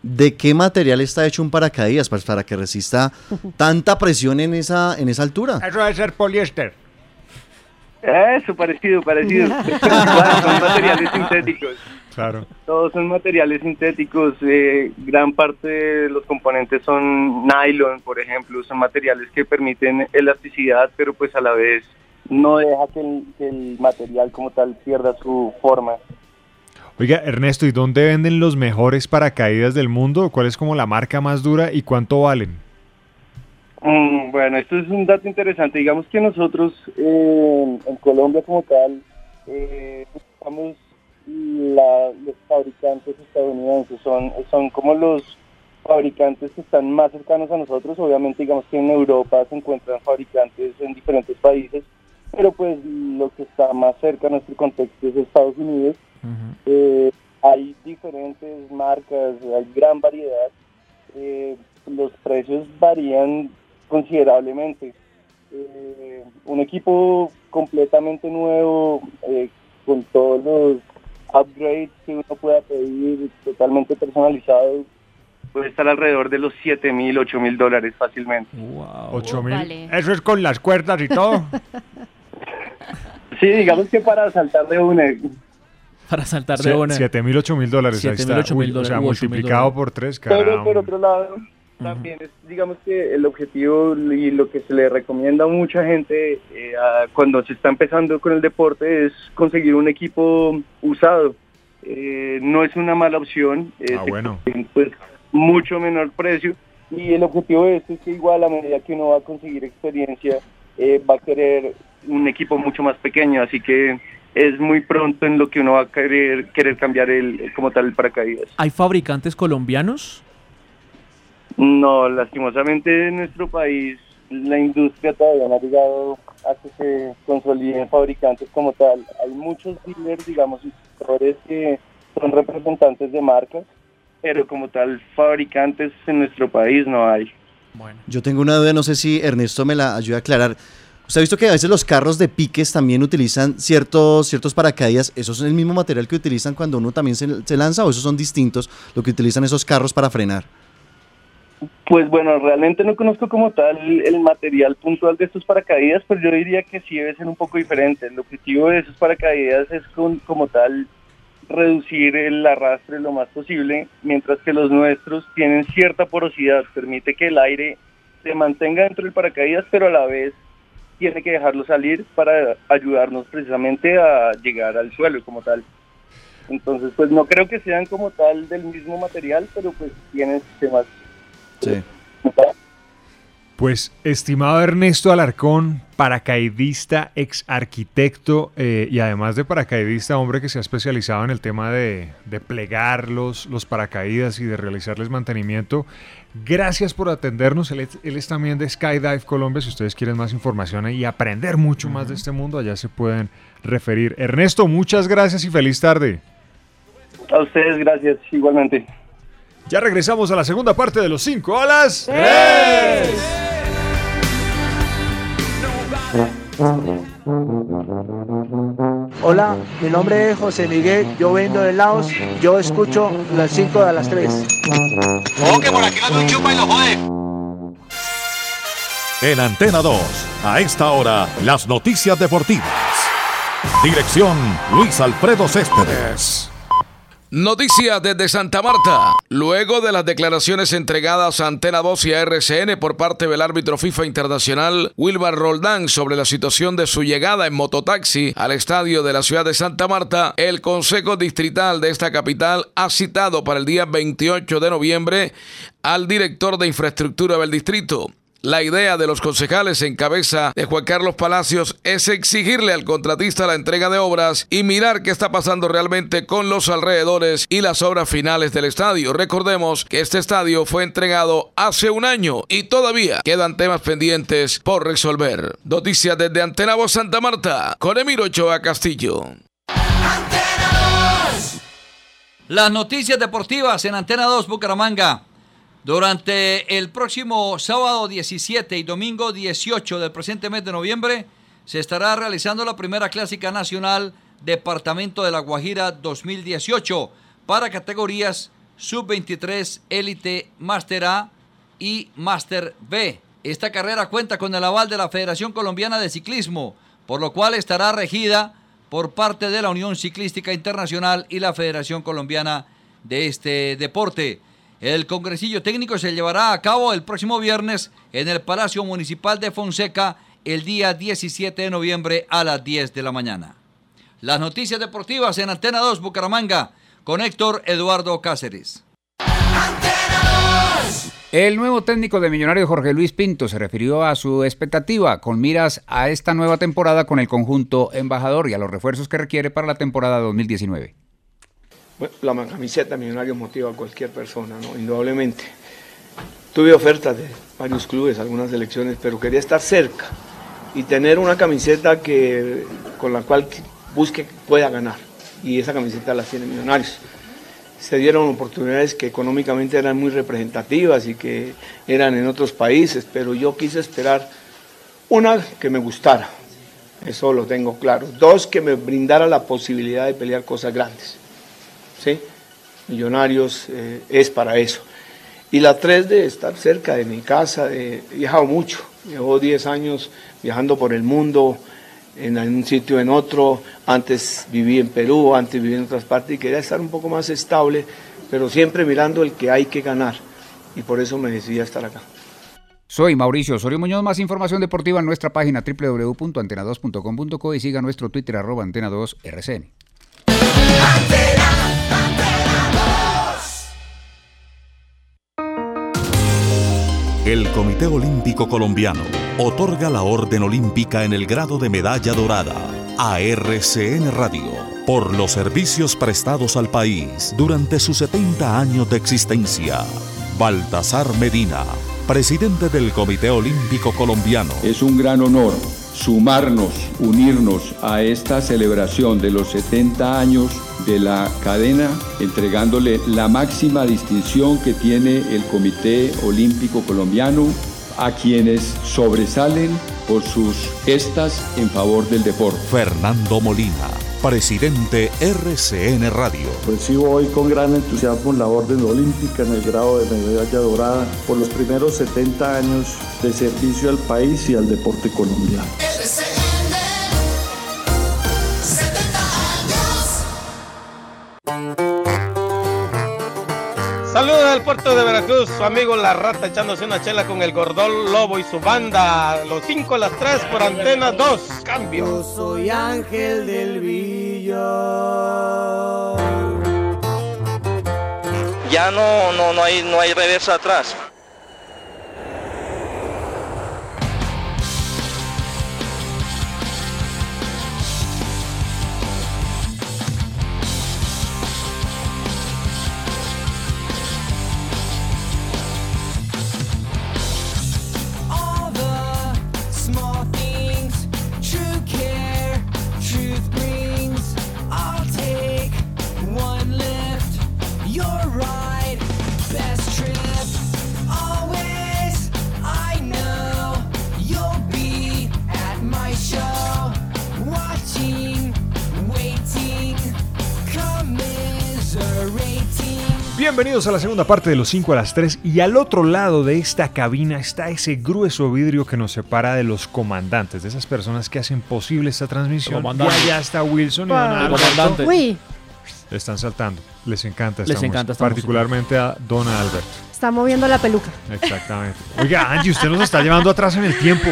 Speaker 9: ¿De qué material está hecho un paracaídas pues, para que resista tanta presión en esa, en esa altura?
Speaker 3: Eso debe ser poliéster.
Speaker 11: Eso, parecido, parecido. Son materiales sintéticos.
Speaker 3: Claro.
Speaker 11: Todos son materiales sintéticos. eh, gran parte de los componentes son nylon, por ejemplo. Son materiales que permiten elasticidad, pero pues a la vez no deja que el, que el material como tal pierda su forma.
Speaker 3: Oiga, Ernesto, ¿y dónde venden los mejores paracaídas del mundo? ¿Cuál es como la marca más dura y cuánto valen?
Speaker 11: Mm, bueno, esto es un dato interesante. Digamos que nosotros eh, en Colombia como tal eh, los fabricantes estadounidenses, son, son como los fabricantes que están más cercanos a nosotros. Obviamente digamos que en Europa se encuentran fabricantes en diferentes países, pero pues lo que está más cerca a nuestro contexto es Estados Unidos. Eh, hay diferentes marcas, hay gran variedad. Eh, los precios varían considerablemente. Eh, un equipo completamente nuevo, eh, con todos los upgrades que uno pueda pedir, totalmente personalizado, puede estar alrededor de los 7 mil, 8 mil dólares fácilmente.
Speaker 3: ¿Ocho mil?
Speaker 8: vale.
Speaker 3: Eso es con las cuerdas y todo.
Speaker 11: Sí, digamos que para saltar de una,
Speaker 7: Para saltar de una.
Speaker 3: 7 mil, 8 mil dólares. Ahí
Speaker 7: 7.000,
Speaker 3: está.
Speaker 7: 8.000
Speaker 3: Uy, O
Speaker 7: dólares,
Speaker 3: sea,
Speaker 7: u 8.000
Speaker 3: multiplicado
Speaker 7: dólares.
Speaker 3: por 3,
Speaker 11: Pero por
Speaker 3: caramba.
Speaker 11: otro lado, también es, digamos que el objetivo y lo que se le recomienda a mucha gente eh, a- cuando se está empezando con el deporte es conseguir un equipo usado. Eh, no es una mala opción, eh,
Speaker 3: Ah, bueno.
Speaker 11: pues mucho menor precio y el objetivo de esto es que igual a medida que uno va a conseguir experiencia eh, va a querer un equipo mucho más pequeño, así que es muy pronto en lo que uno va a querer querer cambiar el como tal el paracaídas.
Speaker 7: ¿Hay fabricantes colombianos?
Speaker 11: No, lastimosamente en nuestro país la industria todavía no ha llegado a que se consoliden fabricantes como tal. Hay muchos dealers, digamos, instructores que son representantes de marcas, pero como tal fabricantes en nuestro país no hay.
Speaker 9: Yo tengo una duda, no sé si Ernesto me la ayuda a aclarar. ¿Usted ha visto que a veces los carros de piques también utilizan ciertos, ciertos paracaídas? ¿Esos son el mismo material que utilizan cuando uno también se, se lanza o esos son distintos lo que utilizan esos carros para frenar?
Speaker 11: Pues bueno, realmente no conozco como tal el material puntual de estos paracaídas, pero yo diría que sí debe ser un poco diferente. El objetivo de esos paracaídas es con- como tal reducir el arrastre lo más posible, mientras que los nuestros tienen cierta porosidad, permite que el aire se mantenga dentro del paracaídas, pero a la vez tiene que dejarlo salir para ayudarnos precisamente a llegar al suelo como tal. Entonces, pues no creo que sean como tal del mismo material, pero pues tienen sistemas
Speaker 9: Sí.
Speaker 3: Pues, estimado Ernesto Alarcón, paracaidista, ex arquitecto eh, y además de paracaidista, hombre que se ha especializado en el tema de, de plegar los, los paracaídas y de realizarles mantenimiento. Gracias por atendernos. Él, es- él es también de Skydive Colombia. Si ustedes quieren más información y aprender mucho más de este mundo, allá se pueden referir. Ernesto, muchas gracias y feliz tarde.
Speaker 11: A ustedes, gracias, igualmente.
Speaker 3: Ya regresamos a la segunda parte de los cinco alas.
Speaker 12: Hola, mi nombre es José Miguel, yo vendo helados, yo escucho las 5 de las 3.
Speaker 13: En Antena 2, a esta hora, las noticias deportivas. Dirección Luis Alfredo Céspedes.
Speaker 14: Noticias desde Santa Marta. Luego de las declaraciones entregadas a Antena 2 y a RCN por parte del árbitro FIFA Internacional Wilmar Roldán sobre la situación de su llegada en mototaxi al estadio de la ciudad de Santa Marta, el Consejo Distrital de esta capital ha citado para el día 28 de noviembre al director de infraestructura del distrito. La idea de los concejales en cabeza de Juan Carlos Palacios es exigirle al contratista la entrega de obras y mirar qué está pasando realmente con los alrededores y las obras finales del estadio. Recordemos que este estadio fue entregado hace un año y todavía quedan temas pendientes por resolver. Noticias desde Antena Voz Santa Marta con Emiro Ochoa Castillo.
Speaker 15: Las noticias deportivas en Antena 2 Bucaramanga. Durante el próximo sábado 17 y domingo 18 del presente mes de noviembre se estará realizando la primera clásica nacional Departamento de la Guajira 2018 para categorías sub-23, élite, Master A y Master B. Esta carrera cuenta con el aval de la Federación Colombiana de Ciclismo, por lo cual estará regida por parte de la Unión Ciclística Internacional y la Federación Colombiana de este deporte. El congresillo técnico se llevará a cabo el próximo viernes en el Palacio Municipal de Fonseca el día 17 de noviembre a las 10 de la mañana. Las noticias deportivas en Antena 2 Bucaramanga con Héctor Eduardo Cáceres.
Speaker 16: El nuevo técnico de Millonarios, Jorge Luis Pinto, se refirió a su expectativa con miras a esta nueva temporada con el conjunto embajador y a los refuerzos que requiere para la temporada 2019.
Speaker 17: La camiseta Millonarios motiva a cualquier persona, ¿no? indudablemente. Tuve ofertas de varios clubes, algunas selecciones, pero quería estar cerca y tener una camiseta que, con la cual busque pueda ganar. Y esa camiseta la tiene Millonarios. Se dieron oportunidades que económicamente eran muy representativas y que eran en otros países, pero yo quise esperar una que me gustara, eso lo tengo claro. Dos, que me brindara la posibilidad de pelear cosas grandes. ¿Sí? Millonarios eh, es para eso. Y la tres de estar cerca de mi casa, he viajado mucho, llevo 10 años viajando por el mundo, en un sitio en otro, antes viví en Perú, antes viví en otras partes y quería estar un poco más estable, pero siempre mirando el que hay que ganar. Y por eso me decidí a estar acá.
Speaker 16: Soy Mauricio Osorio Muñoz, más información deportiva en nuestra página www.antena2.com.co y siga nuestro Twitter arroba antena2rcn.
Speaker 13: El Comité Olímpico Colombiano otorga la Orden Olímpica en el grado de medalla dorada a RCN Radio por los servicios prestados al país durante sus 70 años de existencia. Baltasar Medina, presidente del Comité Olímpico Colombiano.
Speaker 18: Es un gran honor sumarnos, unirnos a esta celebración de los 70 años de la cadena, entregándole la máxima distinción que tiene el Comité Olímpico Colombiano a quienes sobresalen por sus gestas en favor del deporte.
Speaker 13: Fernando Molina, presidente RCN Radio.
Speaker 19: Recibo hoy con gran entusiasmo la Orden Olímpica en el grado de medalla dorada por los primeros 70 años de servicio al país y al deporte colombiano.
Speaker 20: Saludos del puerto de Veracruz, su amigo La Rata echándose una chela con el Gordol Lobo y su banda. Los 5 a las 3 por antena 2. Cambio.
Speaker 21: Yo soy Ángel del Villo.
Speaker 22: Ya no, no, no hay, no hay reversa atrás.
Speaker 3: Bienvenidos a la segunda parte de los 5 a las 3 y al otro lado de esta cabina está ese grueso vidrio que nos separa de los comandantes, de esas personas que hacen posible esta transmisión. Y allá está Wilson y Don
Speaker 7: Pa-
Speaker 3: Alberto.
Speaker 7: Comandante.
Speaker 4: Uy,
Speaker 3: Están saltando. Les encanta esta
Speaker 7: Les
Speaker 3: música,
Speaker 7: encanta esta
Speaker 3: particularmente a Don Alberto.
Speaker 4: está moviendo la peluca.
Speaker 3: Exactamente. Oiga, Angie, usted nos está llevando atrás en el tiempo.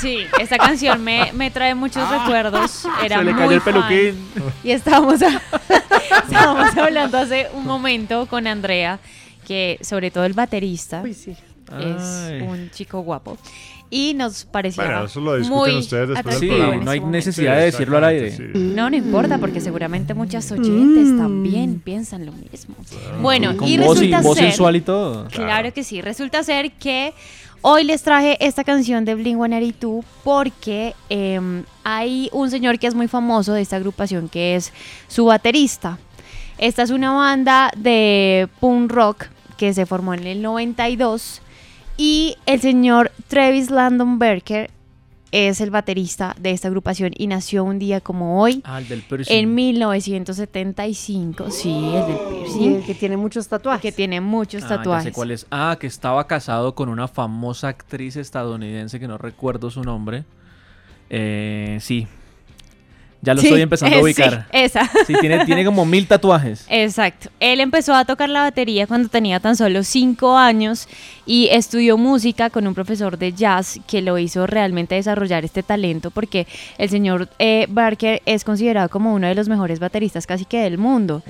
Speaker 8: Sí, esta canción me, me trae muchos recuerdos. Era
Speaker 7: Se le
Speaker 8: muy
Speaker 7: cayó el
Speaker 8: fan.
Speaker 7: peluquín.
Speaker 8: Y estábamos, a- estábamos hablando hace un momento con Andrea, que sobre todo el baterista es
Speaker 7: Ay.
Speaker 8: un chico guapo. Y nos parecía
Speaker 3: Bueno, eso lo discuten
Speaker 8: muy
Speaker 3: ustedes después del
Speaker 8: atractivo
Speaker 3: programa.
Speaker 7: no hay necesidad de decirlo al aire.
Speaker 8: No, no importa, porque seguramente muchas oyentes
Speaker 4: Mm.
Speaker 8: también piensan lo mismo. Bueno,
Speaker 7: Con
Speaker 8: y
Speaker 7: voz y-
Speaker 8: resulta
Speaker 7: voz
Speaker 8: ser...
Speaker 7: sensual y todo.
Speaker 8: Claro que sí. Resulta ser que hoy les traje esta canción de Blink-182 porque em, hay un señor que es muy famoso de esta agrupación que es su baterista. Esta es una banda de punk rock que se formó en el 92 y el señor Travis Landon Berker es el baterista de esta agrupación y nació un día como hoy
Speaker 7: Ah, el del piercing.
Speaker 8: en 1975. Sí, el del
Speaker 4: Y
Speaker 8: piercing.
Speaker 4: el que tiene muchos tatuajes.
Speaker 8: Que tiene muchos
Speaker 7: Ah, ya
Speaker 8: tatuajes.
Speaker 7: sé cuál es. Ah, que estaba casado con una famosa actriz estadounidense que no recuerdo su nombre. Eh, sí. Ya lo
Speaker 8: Sí,
Speaker 7: estoy empezando a
Speaker 8: eh, sí,
Speaker 7: ubicar.
Speaker 8: esa.
Speaker 7: Sí, tiene, tiene como mil tatuajes.
Speaker 8: Exacto. Él empezó a tocar la batería cuando tenía tan solo cinco años y estudió música con un profesor de jazz que lo hizo realmente desarrollar este talento porque el señor eh, Barker es considerado como uno de los mejores bateristas casi que del mundo.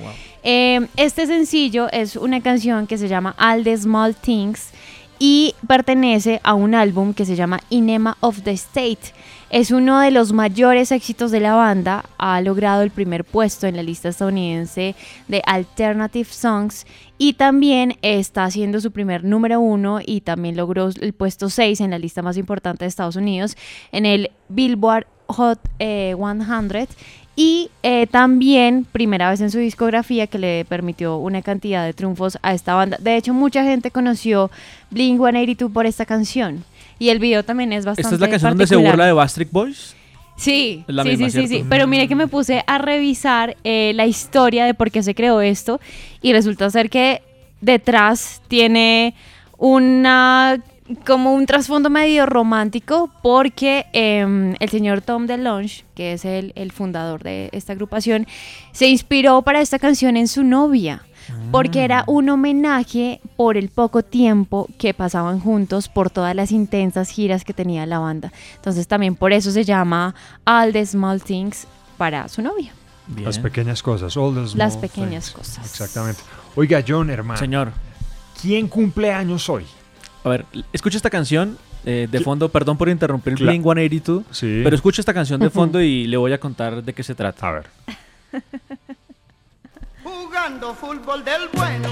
Speaker 8: Eh, este sencillo es una canción que se llama All the Small Things y pertenece a un álbum que se llama Inema of the State. Es uno de los mayores éxitos de la banda, ha logrado el primer puesto en la lista estadounidense de Alternative Songs y también está haciendo su primer número uno y también logró el puesto 6 en la lista más importante de Estados Unidos en el Billboard Hot eh, 100 y eh, también primera vez en su discografía que le permitió una cantidad de triunfos a esta banda. De hecho, mucha gente conoció Blink 182 por esta canción. Y el video también es bastante
Speaker 7: ¿Esta es la canción donde se
Speaker 8: particular.
Speaker 7: burla de Bastric Boys?
Speaker 8: Sí, sí,
Speaker 7: misma,
Speaker 8: sí, sí, sí.
Speaker 7: ¿cierto?
Speaker 8: Pero mire que me puse a revisar eh, la historia de por qué se creó esto y resulta ser que detrás tiene una como un trasfondo medio romántico porque em, el señor Tom DeLonge, que es el, el fundador de esta agrupación, se inspiró para esta canción en su novia porque era un homenaje por el poco tiempo que pasaban juntos por todas las intensas giras que tenía la banda. Entonces también por eso se llama All the Small Things para su novia.
Speaker 3: Las pequeñas cosas. all the
Speaker 8: Las pequeñas
Speaker 3: things.
Speaker 8: cosas.
Speaker 3: Exactamente. Oiga, John, hermano.
Speaker 7: Señor.
Speaker 3: ¿Quién cumple años hoy?
Speaker 7: A ver, escucha esta canción eh, de fondo, perdón por interrumpir
Speaker 3: Cla-
Speaker 7: Blink 182,
Speaker 3: Sí.
Speaker 7: pero escucha esta canción de fondo y le voy a contar de qué se trata.
Speaker 3: A ver.
Speaker 21: Jugando fútbol del bueno,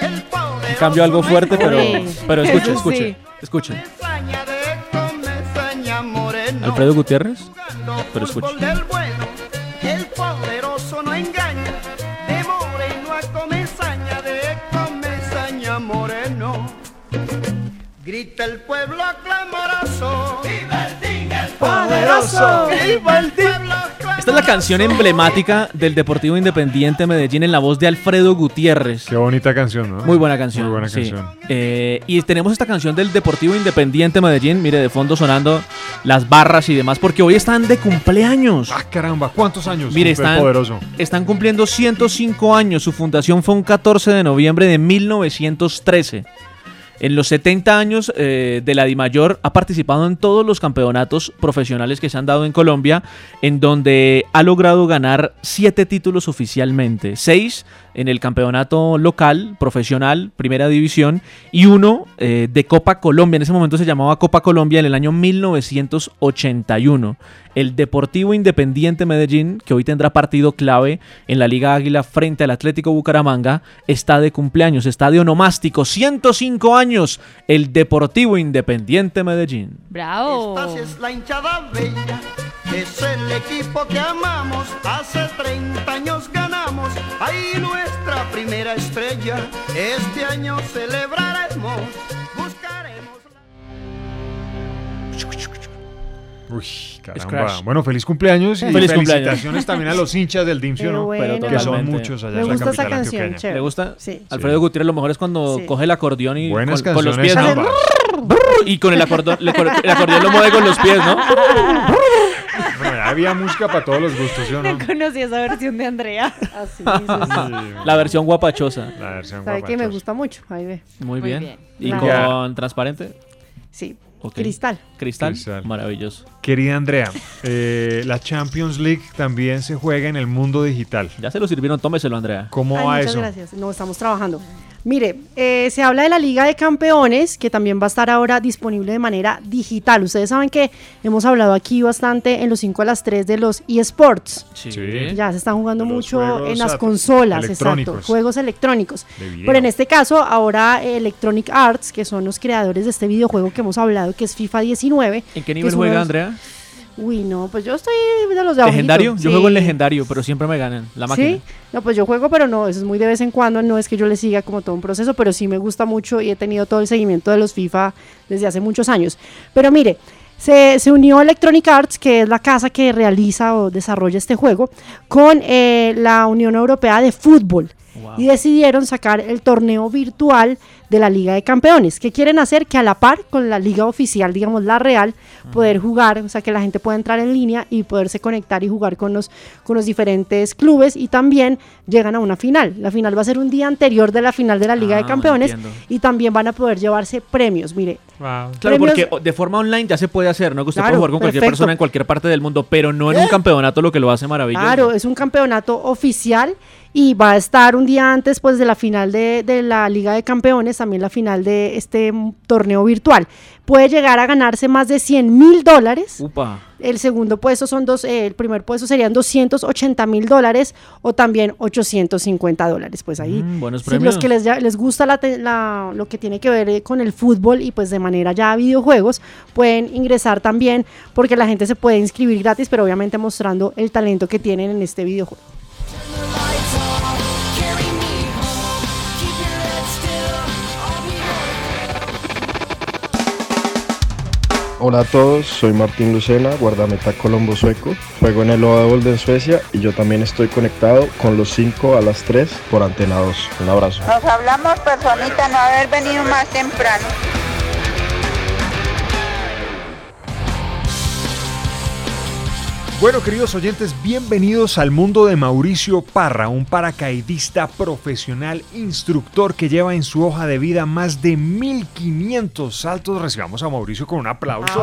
Speaker 21: el pobre
Speaker 7: Cambio algo fuerte, pero, pero escuche, escuche, escuche. Alfredo Gutiérrez. Pero escucha.
Speaker 21: Grita el pueblo clamoroso, ¡Viva el el poderoso! ¡Viva el pueblo
Speaker 7: Esta es la canción emblemática del Deportivo Independiente Medellín en la voz de Alfredo Gutiérrez.
Speaker 3: Qué bonita canción, ¿no?
Speaker 7: Muy buena canción.
Speaker 3: Muy buena
Speaker 7: sí.
Speaker 3: canción.
Speaker 7: Eh, y tenemos esta canción del Deportivo Independiente Medellín, mire, de fondo sonando las barras y demás, porque hoy están de cumpleaños.
Speaker 3: Ah, caramba, ¿cuántos años?
Speaker 7: Mire, están,
Speaker 3: poderoso.
Speaker 7: están cumpliendo 105 años. Su fundación fue un 14 de noviembre de 1913. En los 70 años eh, de la DIMAYOR ha participado en todos los campeonatos profesionales que se han dado en Colombia, en donde ha logrado ganar 7 títulos oficialmente, 6 en el campeonato local, profesional, primera división, y uno eh, de Copa Colombia. En ese momento se llamaba Copa Colombia en el año 1981. El Deportivo Independiente Medellín, que hoy tendrá partido clave en la Liga Águila frente al Atlético Bucaramanga, está de cumpleaños, está de onomástico, 105 años, el Deportivo Independiente Medellín.
Speaker 8: Bravo.
Speaker 21: Esta sí es la hinchada bella, es el equipo que amamos, hace 30 años ahí nuestra primera estrella, este año celebraremos, buscaremos...
Speaker 3: Uy, caramba. Bueno, feliz cumpleaños y
Speaker 7: Feliz
Speaker 3: felicitaciones
Speaker 7: cumpleaños.
Speaker 3: también a los hinchas del DIMSIO, ¿no?
Speaker 4: bueno.
Speaker 3: que son muchos allá
Speaker 4: Me
Speaker 3: en la
Speaker 4: gusta esa canción.
Speaker 7: ¿Le gusta?
Speaker 4: Sí.
Speaker 7: Alfredo Gutiérrez lo mejor es cuando
Speaker 4: Sí.
Speaker 7: coge el acordeón y
Speaker 3: Buenas
Speaker 7: con, con los
Speaker 3: canciones
Speaker 7: pies. Y con el acordeón, el acordeón lo mueve con los pies, ¿no?
Speaker 3: Había música para todos los gustos, ¿sí o no?
Speaker 8: No conocí esa versión de Andrea.
Speaker 4: Así,
Speaker 7: La versión guapachosa.
Speaker 3: La versión
Speaker 4: Sabe que me
Speaker 3: guapachosa.
Speaker 4: gusta mucho. Ahí ve.
Speaker 7: Muy,
Speaker 8: Muy
Speaker 7: bien.
Speaker 8: bien.
Speaker 7: ¿Y con transparente?
Speaker 4: Sí. Cristal.
Speaker 7: Cristal.
Speaker 3: Cristal.
Speaker 7: Maravilloso.
Speaker 3: Querida Andrea, eh, la Champions League también se juega en el mundo digital.
Speaker 7: Ya se lo sirvieron, tómeselo, Andrea.
Speaker 3: ¿Cómo
Speaker 4: Ay,
Speaker 3: va
Speaker 4: muchas
Speaker 3: eso?
Speaker 4: gracias. No, estamos trabajando. Mire, eh, se habla de la Liga de Campeones, que también va a estar ahora disponible de manera digital. Ustedes saben que hemos hablado aquí bastante en los 5 a las 3 de los eSports.
Speaker 7: Sí.
Speaker 4: Ya se están jugando
Speaker 3: Los
Speaker 4: mucho en las consolas, exacto, juegos electrónicos. Pero en este caso, ahora eh, Electronic Arts, que son los creadores de este videojuego que hemos hablado, que es FIFA 19.
Speaker 7: ¿En qué nivel juega,
Speaker 4: los-
Speaker 7: Andrea?
Speaker 4: Uy, no, pues yo estoy de los de.
Speaker 7: ¿Legendario? Yo
Speaker 4: Sí.
Speaker 7: juego en legendario, pero siempre me ganan. La máquina.
Speaker 4: Sí, no, pues yo juego, pero no, eso es muy de vez en cuando, no es que yo le siga como todo un proceso, pero sí me gusta mucho y he tenido todo el seguimiento de los FIFA desde hace muchos años. Pero mire, se, se unió Electronic Arts, que es la casa que realiza o desarrolla este juego, con eh, la Unión Europea de Fútbol. Y decidieron sacar el torneo virtual de la Liga de Campeones. ¿Qué quieren hacer? Que a la par con la liga oficial, digamos la real, poder jugar, o sea, que la gente pueda entrar en línea y poderse conectar y jugar con los, con los diferentes clubes y también llegan a una final. La final va a ser un día anterior de la final de la Liga de
Speaker 7: Ah,
Speaker 4: Campeones
Speaker 7: entiendo.
Speaker 4: y también van a poder llevarse premios. Mire,
Speaker 7: Claro,
Speaker 4: Premios-
Speaker 7: porque de forma online ya se puede hacer, ¿no? Que usted
Speaker 4: Claro,
Speaker 7: puede jugar con cualquier
Speaker 4: perfecto.
Speaker 7: persona en cualquier parte del mundo, pero no en un campeonato lo que lo hace maravilloso.
Speaker 4: Claro, es un campeonato oficial y va a estar un día antes pues de la final de, de la Liga de Campeones, también la final de este torneo virtual. Puede llegar a ganarse más de 100 mil dólares.
Speaker 7: Upa.
Speaker 4: El segundo puesto son dos, eh, el primer puesto serían 280 mil dólares o también 850 dólares. Pues ahí,
Speaker 7: Mm, buenos
Speaker 4: los que les, ya- les gusta la te- la- lo que tiene que ver eh, con el fútbol y pues de manera ya videojuegos, pueden ingresar también porque la gente se puede inscribir gratis, pero obviamente mostrando el talento que tienen en este videojuego.
Speaker 23: Hola a todos, soy Martín Lucena, guardameta colombo sueco. Juego en el Odevold en Suecia y yo también estoy conectado con los 5 a las 3 por Antena 2. Un abrazo.
Speaker 24: Nos hablamos personita no haber venido más temprano.
Speaker 3: Bueno, queridos oyentes, bienvenidos al mundo de Mauricio Parra, un paracaidista profesional, instructor que lleva en su hoja de vida más de 1500 saltos. Recibamos a Mauricio con un aplauso.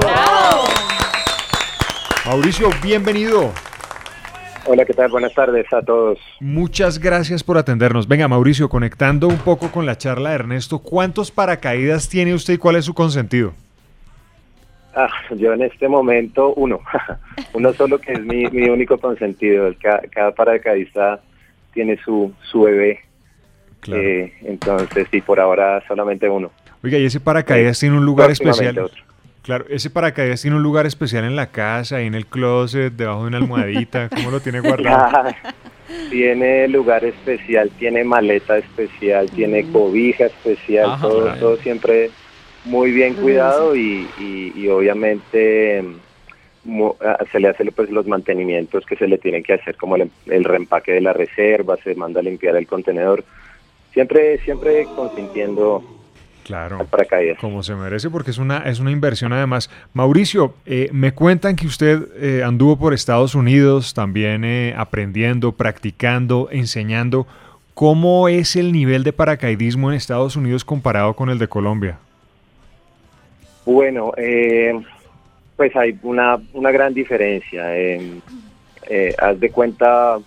Speaker 3: Mauricio, bienvenido.
Speaker 25: Hola, ¿qué tal? Buenas tardes a todos.
Speaker 3: Muchas gracias por atendernos. Venga, Mauricio, conectando un poco con la charla de Ernesto, ¿cuántos paracaídas tiene usted y cuál es su consentido?
Speaker 25: Ah, yo en este momento uno, uno solo que es mi, mi único consentido. El ca- cada, paracaidista tiene su, su bebé. Eh, entonces, sí, por ahora solamente uno.
Speaker 3: Oiga, y ese paracaídas tiene un lugar especial.
Speaker 25: otro.
Speaker 3: Claro, ese paracaídas tiene un lugar especial en la casa, ahí en el closet, debajo de una almohadita. ¿Cómo lo tiene guardado?
Speaker 25: tiene lugar especial, tiene maleta especial, tiene cobija especial,
Speaker 3: Ajá.
Speaker 25: todo,
Speaker 3: Claro.
Speaker 25: todo siempre muy bien cuidado y, y- y obviamente mu- ah, se le hace pues los mantenimientos que se le tienen que hacer como el, el reempaque de la reserva, se manda a limpiar el contenedor, siempre siempre consintiendo
Speaker 3: Claro.
Speaker 25: paracaídas.
Speaker 3: Como se merece, porque es una, es una inversión además. Mauricio, eh, me cuentan que usted eh, anduvo por Estados Unidos también eh, aprendiendo, practicando, enseñando. ¿Cómo es el nivel de paracaidismo en Estados Unidos comparado con el de Colombia?
Speaker 25: Bueno, eh, pues hay una, una gran diferencia. eh, eh, haz de cuenta,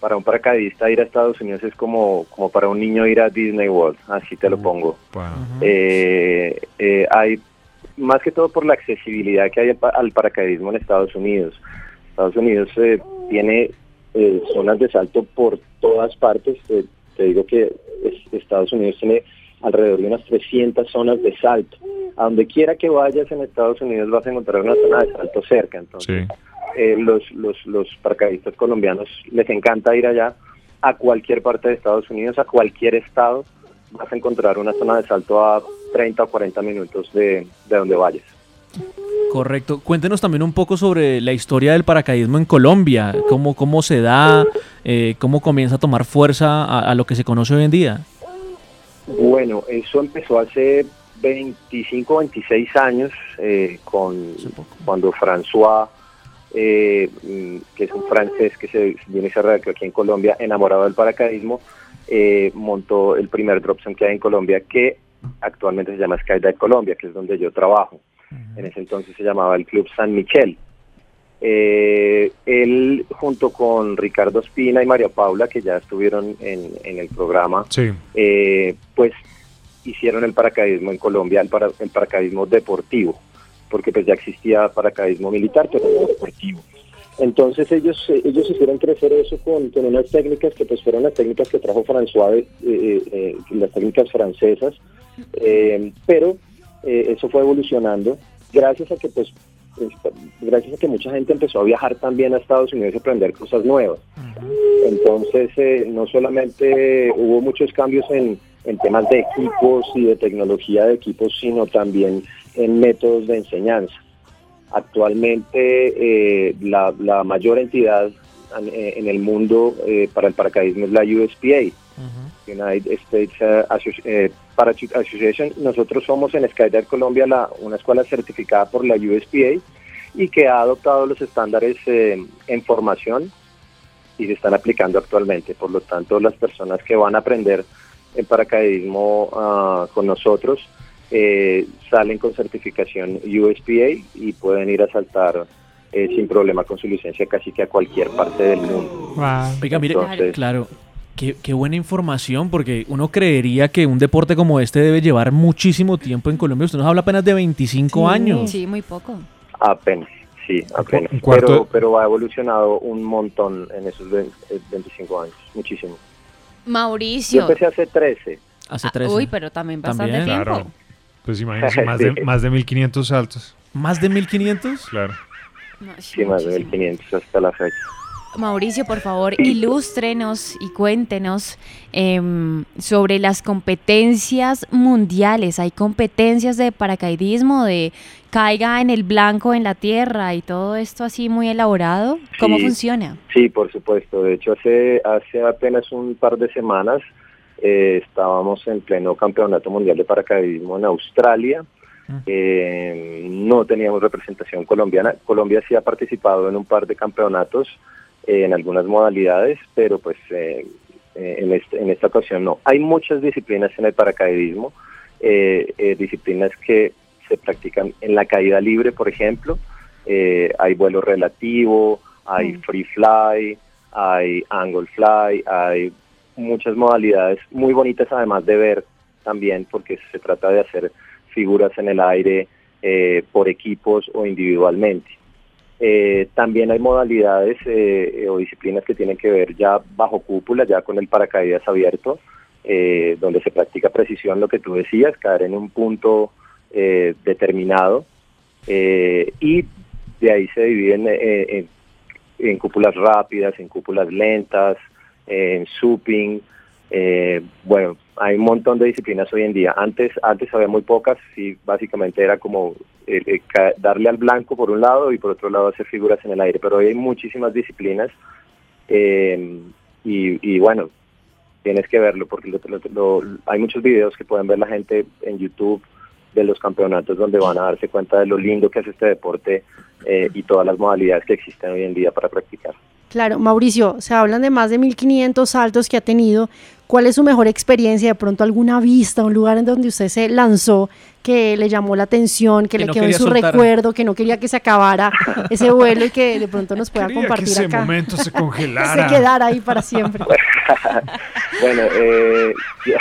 Speaker 25: para un paracaidista ir a Estados Unidos es como, como para un niño ir a Disney World, así te lo pongo. Eh, eh, hay más que todo por la accesibilidad que hay al, pa- al paracaidismo en Estados Unidos. Estados Unidos eh, tiene eh, zonas de salto por todas partes. Eh, te digo que es- Estados Unidos tiene alrededor de unas 300 zonas de salto. A donde quiera que vayas en Estados Unidos vas a encontrar una zona de salto cerca. Entonces, eh, los, los, los paracaidistas colombianos les encanta ir allá a cualquier parte de Estados Unidos, a cualquier estado, vas a encontrar una zona de salto a 30 o 40 minutos de, de donde vayas.
Speaker 7: Correcto. Cuéntenos también un poco sobre la historia del paracaidismo en Colombia, cómo, cómo se da, eh, cómo comienza a tomar fuerza a, a lo que se conoce hoy en día.
Speaker 25: Bueno, eso empezó hace 25, 26 años eh, con cuando François, eh, mm, que es un francés que se viene se radicó aquí en Colombia, enamorado del paracaidismo, eh, montó el primer drop zone que hay en Colombia que actualmente se llama Skydive Colombia, que es donde yo trabajo. En ese entonces se llamaba el Club San Michel. Él junto con Ricardo Espina y María Paula, que ya estuvieron en, en el programa,
Speaker 3: Sí.
Speaker 25: pues hicieron el paracaidismo en Colombia, el, para- el paracaidismo deportivo, porque pues ya existía paracaidismo militar, pero no deportivo. Entonces ellos eh, ellos hicieron crecer eso con, con unas técnicas que pues fueron las técnicas que trajo François, eh, eh, eh, las técnicas francesas, eh, pero eh, eso fue evolucionando gracias a que pues gracias a que mucha gente empezó a viajar también a Estados Unidos y aprender cosas nuevas. Entonces, eh, no solamente hubo muchos cambios en, en temas de equipos y de tecnología de equipos, sino también en métodos de enseñanza. Actualmente, eh, la, la mayor entidad en, el mundo eh, para el paracaidismo es la USPA, United States eh, Associ- eh, Parachute Association. Nosotros somos en Skydive Colombia la, una escuela certificada por la USPA y que ha adoptado los estándares eh, en formación y se están aplicando actualmente. Por lo tanto, las personas que van a aprender el paracaidismo ah, con nosotros eh, salen con certificación USPA y pueden ir a saltar eh, sin problema con su licencia casi que a cualquier parte del mundo.
Speaker 7: Oiga, mire,
Speaker 25: Entonces-
Speaker 7: claro, qué, qué buena información, porque uno creería que un deporte como este debe llevar muchísimo tiempo en Colombia. Usted nos habla apenas de 25 años.
Speaker 8: Sí, muy poco.
Speaker 25: Apenas, sí, apenas. pero, pero ha evolucionado un montón en esos 20 eh, 25 años, muchísimo. Yo
Speaker 8: Mauricio.
Speaker 25: empecé hace 13.
Speaker 7: Hace
Speaker 8: Ah, Uy, pero también bastante
Speaker 3: También,
Speaker 8: tiempo.
Speaker 3: claro. Pues imagínense, más de,
Speaker 25: Sí.
Speaker 3: más de 1500 saltos.
Speaker 7: ¿Más de 1500?
Speaker 3: Claro.
Speaker 25: Sí, más de 1500 hasta la fecha.
Speaker 8: Mauricio, por favor, ilústrenos y cuéntenos em, sobre las competencias mundiales. ¿Hay competencias de paracaidismo, de caiga en el blanco en la tierra y todo esto así muy elaborado? ¿Cómo
Speaker 25: Sí.
Speaker 8: funciona?
Speaker 25: Sí, por supuesto. De hecho, hace, hace apenas un par de semanas eh, estábamos en pleno campeonato mundial de paracaidismo en Australia. Eh, no teníamos representación colombiana. Colombia sí ha participado en un par de campeonatos eh, en algunas modalidades, pero pues eh, eh, en, este- en esta ocasión no. Hay muchas disciplinas en el paracaidismo, disciplinas que se practican en la caída libre, por ejemplo. Hay vuelo relativo, hay free fly, hay angle fly, hay muchas modalidades muy bonitas además de ver también porque se trata de hacer figuras en el aire eh, por equipos o individualmente. Eh, también hay modalidades eh, eh, o disciplinas que tienen que ver ya bajo cúpula, ya con el paracaídas abierto, eh, donde se practica precisión, lo que tú decías, caer en un punto determinado y de ahí se dividen en, en cúpulas rápidas, en cúpulas lentas, en suping, eh, bueno, hay un montón de disciplinas hoy en día. Antes, antes había muy pocas, y básicamente era como eh, eh, darle al blanco por un lado y por otro lado hacer figuras en el aire. Pero hoy hay muchísimas disciplinas eh, y, y bueno, tienes que verlo porque lo- hay muchos videos que pueden ver la gente en YouTube de los campeonatos donde van a darse cuenta de lo lindo que es este deporte eh, y todas las modalidades que existen hoy en día para practicar.
Speaker 4: Claro, Mauricio, se hablan de más de 1500 saltos que ha tenido. ¿Cuál es su mejor experiencia? De pronto alguna vista, un lugar en donde usted se lanzó que le llamó la atención, que,
Speaker 7: Que
Speaker 4: le
Speaker 7: no
Speaker 4: quedó en su
Speaker 7: soltar.
Speaker 4: recuerdo, que no quería que se acabara ese vuelo y que de pronto nos pueda
Speaker 3: Quería que
Speaker 4: compartir
Speaker 3: ese
Speaker 4: acá.
Speaker 3: momento se
Speaker 4: que
Speaker 3: congelara.
Speaker 4: se quedara ahí para siempre.
Speaker 25: bueno, eh,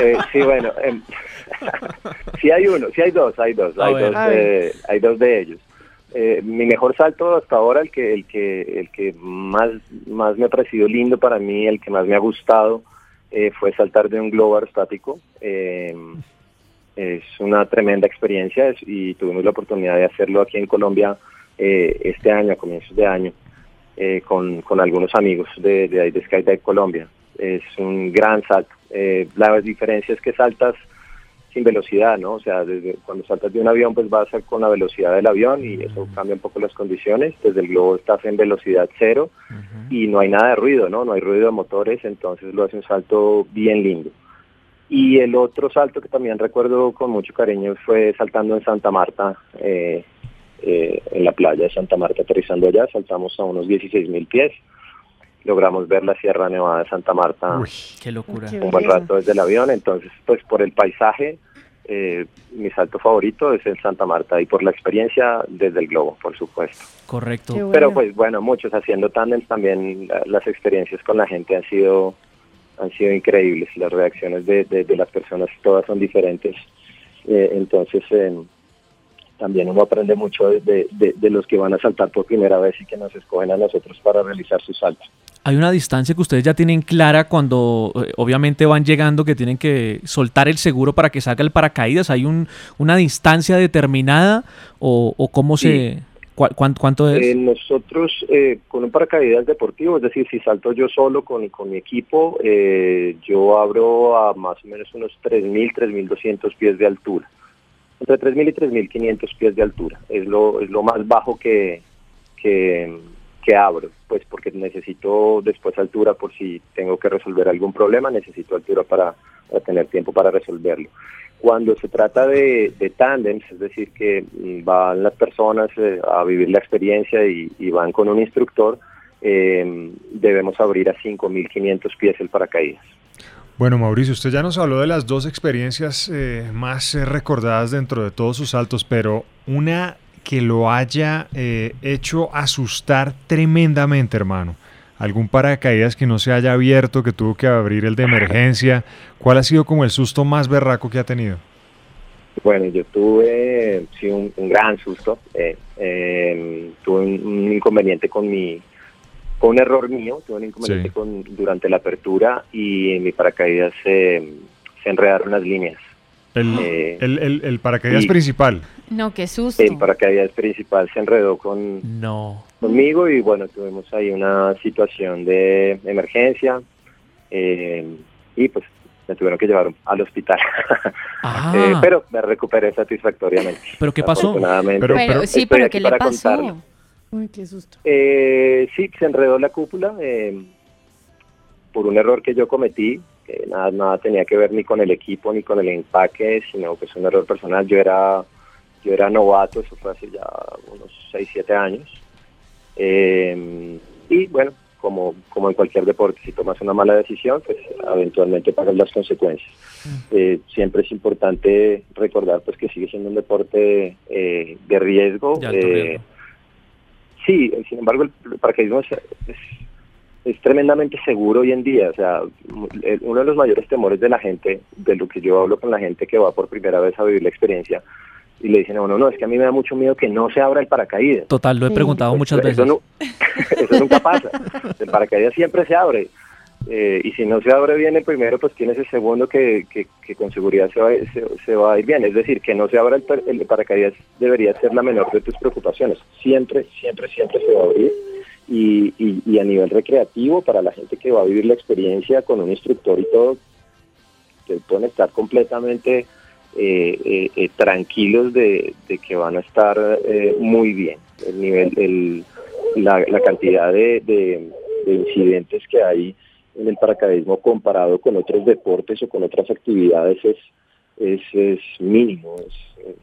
Speaker 25: eh, sí, bueno, em, sí hay uno, sí hay dos, hay dos, hay
Speaker 26: ver.
Speaker 25: dos, eh, hay dos de ellos. Eh, mi mejor salto hasta ahora, el que, el que, el que más, más me ha parecido lindo para mí, el que más me ha gustado, eh, fue saltar de un globo aerostático. Eh, es una tremenda experiencia y tuvimos la oportunidad de hacerlo aquí en Colombia eh, este año, a comienzos de año, con, con algunos amigos de, de, de Skydive Colombia. Es un gran salto. La diferencia es que saltas sin velocidad, ¿no? O sea, desde cuando saltas de un avión, pues vas a- con la velocidad del avión y eso cambia un poco las condiciones. Desde el globo estás en velocidad cero y no hay nada de ruido, ¿no? No hay ruido de motores, entonces lo hace un salto bien lindo. Y el otro salto que también recuerdo con mucho cariño fue saltando en Santa Marta, eh, eh, en la playa de Santa Marta, aterrizando allá, saltamos a unos 16 mil pies. Logramos ver la Sierra Nevada de Santa Marta
Speaker 7: Qué locura.
Speaker 25: un buen rato desde el avión, entonces pues por el paisaje, eh, mi salto favorito es el Santa Marta y por la experiencia desde el globo, por supuesto.
Speaker 7: Correcto.
Speaker 25: Pero pues bueno, muchos haciendo tandems también la- las experiencias con la gente han sido han sido increíbles, las reacciones de, de- de las personas todas son diferentes, Eh, entonces eh, también uno aprende mucho de, de- de- de los que van a saltar por primera vez y que nos escogen a nosotros para realizar su salto.
Speaker 7: Hay una distancia que ustedes ya tienen clara cuando eh, obviamente van llegando que tienen que soltar el seguro para que salga el paracaídas. ¿Hay un, una distancia determinada o, o cómo se... cua- cuán- ¿Cuánto es?
Speaker 25: Eh, nosotros eh, con un paracaídas deportivo, es decir, si salto yo solo con, con mi equipo, eh, yo abro a más o menos unos 3.000, 3.200 pies de altura. Entre 3.000 y 3.500 pies de altura. Es lo, es lo más bajo que, que, que abro, pues porque necesito después altura por si tengo que resolver algún problema, necesito altura para, para tener tiempo para resolverlo. Cuando se trata de, de tándems, es decir, que mm, van las personas eh, a vivir la experiencia y, y van con un instructor, eh, debemos abrir a 5.500 pies el paracaídas.
Speaker 3: Bueno, Mauricio, usted ya nos habló de las dos experiencias eh, más eh, recordadas dentro de todos sus saltos, pero una que lo haya eh, hecho asustar tremendamente, hermano. ¿Algún paracaídas que no se haya abierto, que tuvo que abrir el de emergencia? ¿Cuál ha sido como el susto más berraco que ha tenido?
Speaker 25: Bueno, yo tuve sí, un, un gran susto. eh, eh, tuve un, un inconveniente con mi, con un error mío, tuve un inconveniente
Speaker 3: Sí.
Speaker 25: con, durante la apertura y en mi paracaídas se, se enredaron las líneas.
Speaker 3: El, el- el- el paracaídas
Speaker 25: y-
Speaker 3: principal.
Speaker 8: No, qué susto.
Speaker 25: El paracaídas principal se enredó con, conmigo y bueno, tuvimos ahí una situación de emergencia eh, y pues me tuvieron que llevar al hospital.
Speaker 7: Ah.
Speaker 25: Eh, pero me recuperé satisfactoriamente.
Speaker 7: ¿Pero qué pasó?
Speaker 25: Afortunadamente.
Speaker 8: Pero- Pero- sí, pero ¿qué le pasó?
Speaker 25: contarlo.
Speaker 4: Uy, qué susto.
Speaker 25: Eh, sí, se enredó la cúpula eh, por un error que yo cometí. que nada, nada tenía que ver ni con el equipo ni con el empaque, sino que es un error personal. Yo era, yo era novato, eso fue hace ya unos 6, 7 años. Eh, y bueno, como, como en cualquier deporte, si tomas una mala decisión, pues eventualmente pagas las consecuencias. Eh, siempre es importante recordar pues que sigue siendo un deporte eh, de riesgo. Eh,
Speaker 7: riesgo.
Speaker 25: Sí, sin embargo, el paracaidismo es, es, es tremendamente seguro hoy en día. O sea, uno de los mayores temores de la gente, de lo que yo hablo con la gente que va por primera vez a vivir la experiencia, y le dicen a uno, no, es que a mí me da mucho miedo que no se abra el paracaídas.
Speaker 7: Total, lo he preguntado
Speaker 25: Pues,
Speaker 7: muchas
Speaker 25: eso
Speaker 7: veces.
Speaker 25: no- eso nunca pasa. El paracaídas siempre se abre. Eh, y si no se abre bien el primero, pues tienes el segundo que, que, que con seguridad se va, se, se va a ir bien. Es decir, que no se abra el, el paracaídas debería ser la menor de tus preocupaciones. Siempre, siempre, siempre se va a abrir. Y, y, y a nivel recreativo, para la gente que va a vivir la experiencia con un instructor y todo, que pueden estar completamente eh, eh, eh, tranquilos de, de que van a estar eh, muy bien. El nivel, el, la, la cantidad de, de- de incidentes que hay en el paracaidismo comparado con otros deportes o con otras actividades es, es, mínimo, es,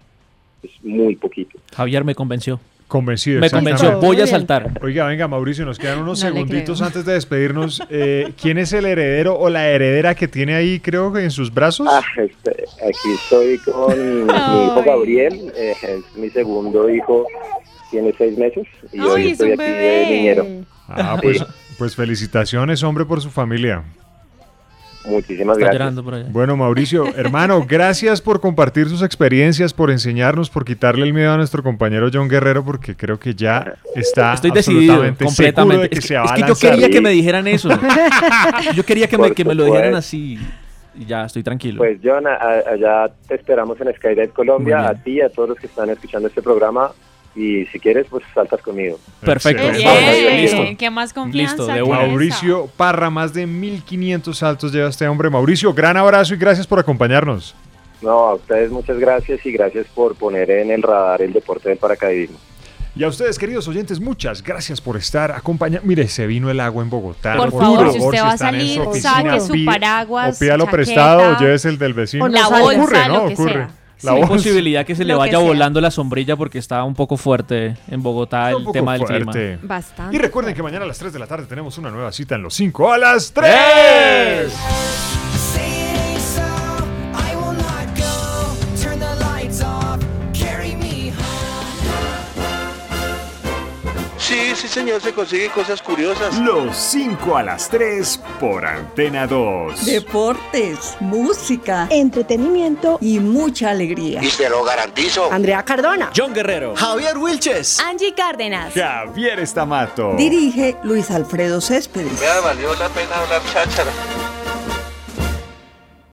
Speaker 25: es muy poquito.
Speaker 7: Javier me convenció.
Speaker 3: Convencido.
Speaker 7: Me convenció, voy a saltar.
Speaker 3: Oiga, venga, Mauricio, nos quedan unos
Speaker 7: No
Speaker 3: segunditos antes de despedirnos. Eh, ¿Quién es el heredero o la heredera que tiene ahí, creo que en sus brazos?
Speaker 25: Ah, este, aquí estoy con mi hijo Gabriel, eh, es mi segundo hijo, tiene seis meses y hoy
Speaker 3: Ay, es
Speaker 25: estoy
Speaker 3: un
Speaker 25: aquí
Speaker 3: bebé.
Speaker 25: de niñero.
Speaker 3: Ah, pues, pues felicitaciones, hombre, por su familia.
Speaker 25: Muchísimas
Speaker 7: Está
Speaker 25: gracias.
Speaker 7: llorando por allá.
Speaker 3: Bueno, Mauricio, hermano, gracias por compartir sus experiencias, por enseñarnos, por quitarle el miedo a nuestro compañero John Guerrero, porque creo que ya está
Speaker 7: Estoy decidido
Speaker 3: absolutamente
Speaker 7: completamente.
Speaker 3: seguro de que
Speaker 7: es, que,
Speaker 3: se va
Speaker 7: es que yo quería que me dijeran eso. Yo quería que me, que me lo dijeran así y ya estoy tranquilo.
Speaker 25: Pues John, allá te esperamos en Skydive Colombia, a ti y a todos los que están escuchando este programa y si quieres pues saltas conmigo.
Speaker 7: Perfecto.
Speaker 8: Bien,
Speaker 3: Vamos,
Speaker 8: ¿qué más confianza? que
Speaker 3: Mauricio Parra, más de 1500 saltos lleva este hombre. Mauricio, gran abrazo y gracias por acompañarnos.
Speaker 25: No, a ustedes muchas gracias y gracias por poner en el radar el deporte del paracaidismo.
Speaker 3: Y a ustedes, queridos oyentes, muchas gracias por estar acompañando. Mire, se vino el agua en Bogotá.
Speaker 8: Por favor, si usted va a salir,
Speaker 3: oficina,
Speaker 8: saque su paraguas,
Speaker 3: O pídalo prestado o llévese el del vecino.
Speaker 8: o la bolsa,
Speaker 3: ocurre, ¿no?
Speaker 8: lo que
Speaker 3: Ocurre.
Speaker 8: sea.
Speaker 3: La
Speaker 7: Hay
Speaker 3: bolsa.
Speaker 7: posibilidad que se le
Speaker 8: Lo
Speaker 7: vaya volando la sombrilla porque está un poco fuerte en Bogotá
Speaker 3: Un
Speaker 7: el tema del
Speaker 3: fuerte.
Speaker 7: clima.
Speaker 8: Bastante.
Speaker 3: Y recuerden que mañana a las 3 de la tarde tenemos una nueva cita en los 5 a las 3.
Speaker 26: Sí, señor, se consiguen cosas curiosas.
Speaker 27: Los 5 a las 3 por Antena 2.
Speaker 28: Deportes, música, entretenimiento y mucha alegría.
Speaker 26: Y se lo garantizo.
Speaker 4: Andrea Cardona.
Speaker 7: John Guerrero.
Speaker 29: Javier Wilches.
Speaker 8: Angie Cárdenas.
Speaker 27: Javier Estamato.
Speaker 28: Dirige Luis Alfredo Céspedes.
Speaker 26: Me valió la pena hablar cháchara.